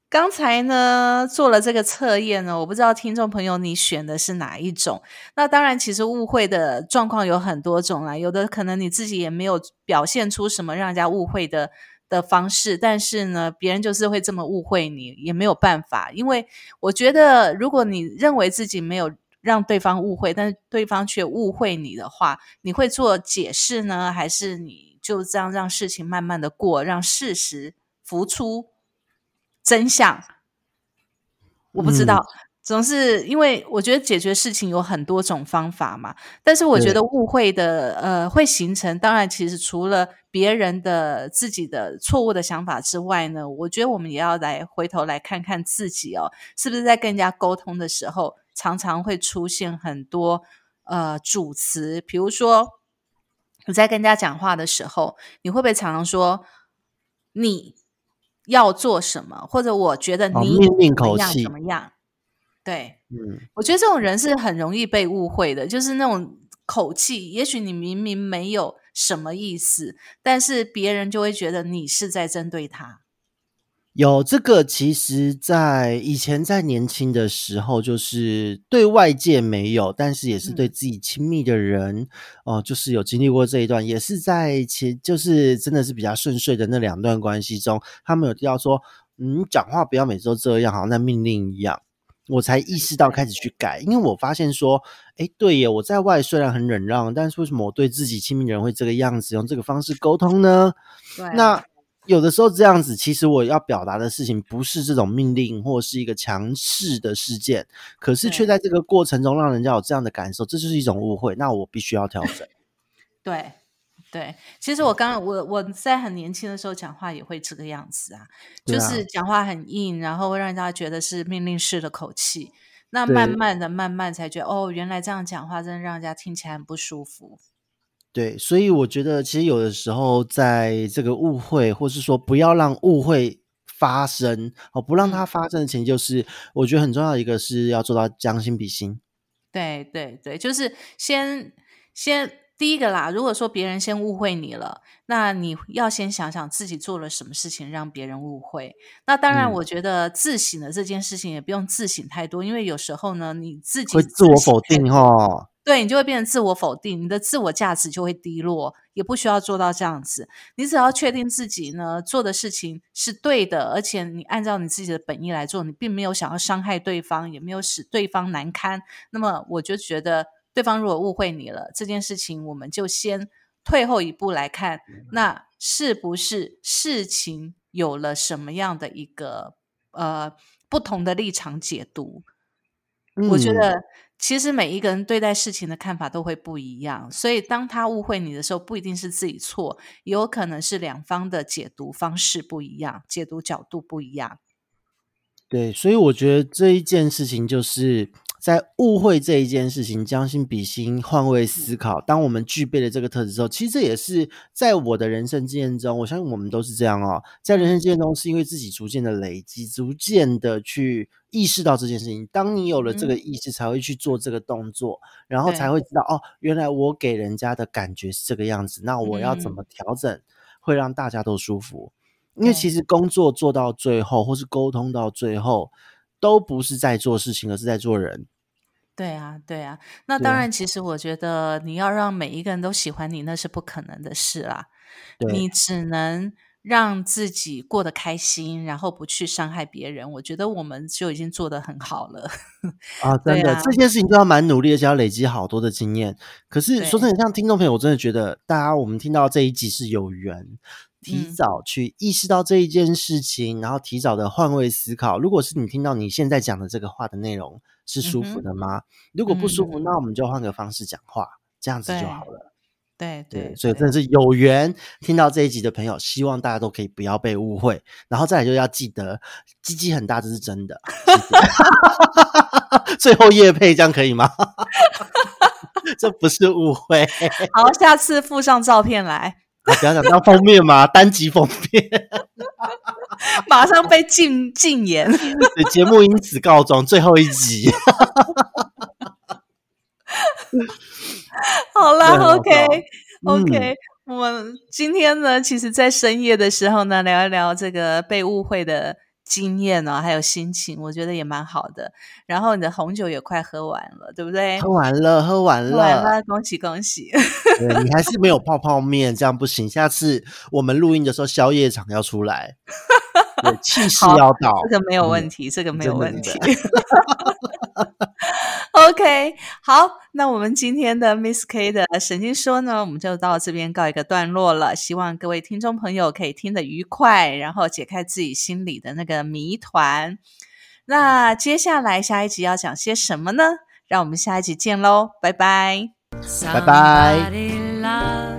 Speaker 2: 刚才呢做了这个测验呢，我不知道听众朋友你选的是哪一种。那当然，其实误会的状况有很多种啦，有的可能你自己也没有表现出什么让人家误会的的方式，但是呢，别人就是会这么误会你，也没有办法。因为我觉得，如果你认为自己没有让对方误会，但是对方却误会你的话，你会做解释呢，还是你就这样让事情慢慢的过，让事实浮出真相？我不知道，总是因为我觉得解决事情有很多种方法嘛，但是我觉得误会的呃会形成，当然其实除了别人的自己的错误的想法之外呢，我觉得我们也要来回头来看看自己哦，是不是在跟人家沟通的时候，常常会出现很多呃主词，比如说你在跟人家讲话的时候，你会不会常常说你要做什么，或者我觉得
Speaker 3: 哦
Speaker 2: 你
Speaker 3: 命令
Speaker 2: 怎么样
Speaker 3: 口气
Speaker 2: 怎么样？对，
Speaker 3: 嗯，
Speaker 2: 我觉得这种人是很容易被误会的，就是那种口气，也许你明明没有什么意思，但是别人就会觉得你是在针对他。
Speaker 3: 有这个，其实，在以前在年轻的时候，就是对外界没有，但是也是对
Speaker 2: 嗯
Speaker 3: 自己亲密的人，哦、就是有经历过这一段，也是在前，就是真的是比较顺遂的那两段关系中，他们有提到说，嗯，讲话不要每次都这样，好像在命令一样。我才意识到开始去改，因为我发现说，哎，对耶，我在外虽然很忍让，但是为什么我对自己亲密的人会这个样子，用这个方式沟通呢？
Speaker 2: 对啊，
Speaker 3: 那有的时候这样子，其实我要表达的事情不是这种命令或是一个强势的事件，可是却在这个过程中让人家有这样的感受，这就是一种误会。那我必须要调整。
Speaker 2: 对对，其实我刚刚我我在很年轻的时候讲话也会这个样子啊，就是讲话很硬，然后会让人家觉得是命令式的口气。那慢慢的、慢慢才觉得，哦，原来这样讲话真的让人家听起来很不舒服。
Speaker 3: 对，所以我觉得其实有的时候在这个误会，或是说不要让误会发生哦，不让它
Speaker 2: 嗯
Speaker 3: 发生的前提就是，我觉得很重要的一个是要做到将心比心。
Speaker 2: 对对对，就是先先第一个啦。如果说别人先误会你了，那你要先想想自己做了什么事情让别人误会。那当然，
Speaker 3: 嗯
Speaker 2: 我觉得自省的这件事情也不用自省太多，因为有时候呢，你自己
Speaker 3: 会自我否定哈，
Speaker 2: 对你就会变成自我否定，你的自我价值就会低落，也不需要做到这样子。你只要确定自己呢做的事情是对的，而且你按照你自己的本意来做，你并没有想要伤害对方，也没有使对方难堪。那么我就觉得，对方如果误会你了，这件事情我们就先退后一步来看，那是不是事情有了什么样的一个呃不同的立场解读？我觉
Speaker 3: 嗯
Speaker 2: 得其实每一个人对待事情的看法都会不一样，所以当他误会你的时候，不一定是自己错，有可能是两方的解读方式不一样，解读角度不一样。
Speaker 3: 对，所以我觉得这一件事情就是在误会这一件事情，将心比心，换位思考。当我们具备了这个特质之后，其实这也是在我的人生经验中，我相信我们都是这样哦。在人生经验中，是因为自己逐渐的累积，逐渐的去意识到这件事情。当你有了这个意识，才会去做这个动作，然后才会知道哦，原来我给人家的感觉是这个样子，那我要怎
Speaker 2: 嗯
Speaker 3: 么调整，会让大家都舒服。因为其实工作做到最后，或是沟通到最后，都不是在做事情，而是在做人。
Speaker 2: 对啊，对啊。那当然，其实我觉得你要让每一个人都喜欢你，那是不可能的事啦。你只能让自己过得开心，然后不去伤害别人。我觉得我们就已经做得很好了。
Speaker 3: 啊，真的，
Speaker 2: 啊
Speaker 3: 这件事情都要蛮努力，而且要累积好多的经验。可是说
Speaker 2: 对
Speaker 3: 真的，像听众朋友，我真的觉得大家我们听到这一集是有缘，提
Speaker 2: 嗯
Speaker 3: 早去意识到这一件事情，然后提早的换位思考。如果是你听到你现在讲的这个话的内容是舒服的吗？如果不舒服，
Speaker 2: 嗯
Speaker 3: 那我们就换个方式讲话，这样子就好了。
Speaker 2: 对对，
Speaker 3: 所以真的是有缘听到这一集的朋友，希望大家都可以不要被误会，然后再来就要记得，鸡鸡很大，这是真的。最后叶配这样可以吗？这不是误会。
Speaker 2: 好，下次附上照片来。
Speaker 3: 不要讲当封面嘛，单集封面，
Speaker 2: 马上被禁禁言。
Speaker 3: 节目因此告终，最后一集。
Speaker 2: 好啦，OK，OK，我们今天呢，其实，在深夜的时候呢，聊一聊这个被误会的。经验呢，还有心情，我觉得也蛮好的。然后你的红酒也快喝完了，对不对？
Speaker 3: 喝完了，喝完了，
Speaker 2: 完了，恭喜恭喜！
Speaker 3: 对你还是没有泡泡面，这样不行。下次我们录音的时候，宵夜场要出来。气势要到，
Speaker 2: 这个没有问题，这个没有问题。OK，好，那我们今天的 Miss K 的神经说呢，我们就到这边告一个段落了。希望各位听众朋友可以听得愉快，然后解开自己心里的那个谜团。那接下来下一集要讲些什么呢？让我们下一集见喽，拜拜，
Speaker 3: 拜拜。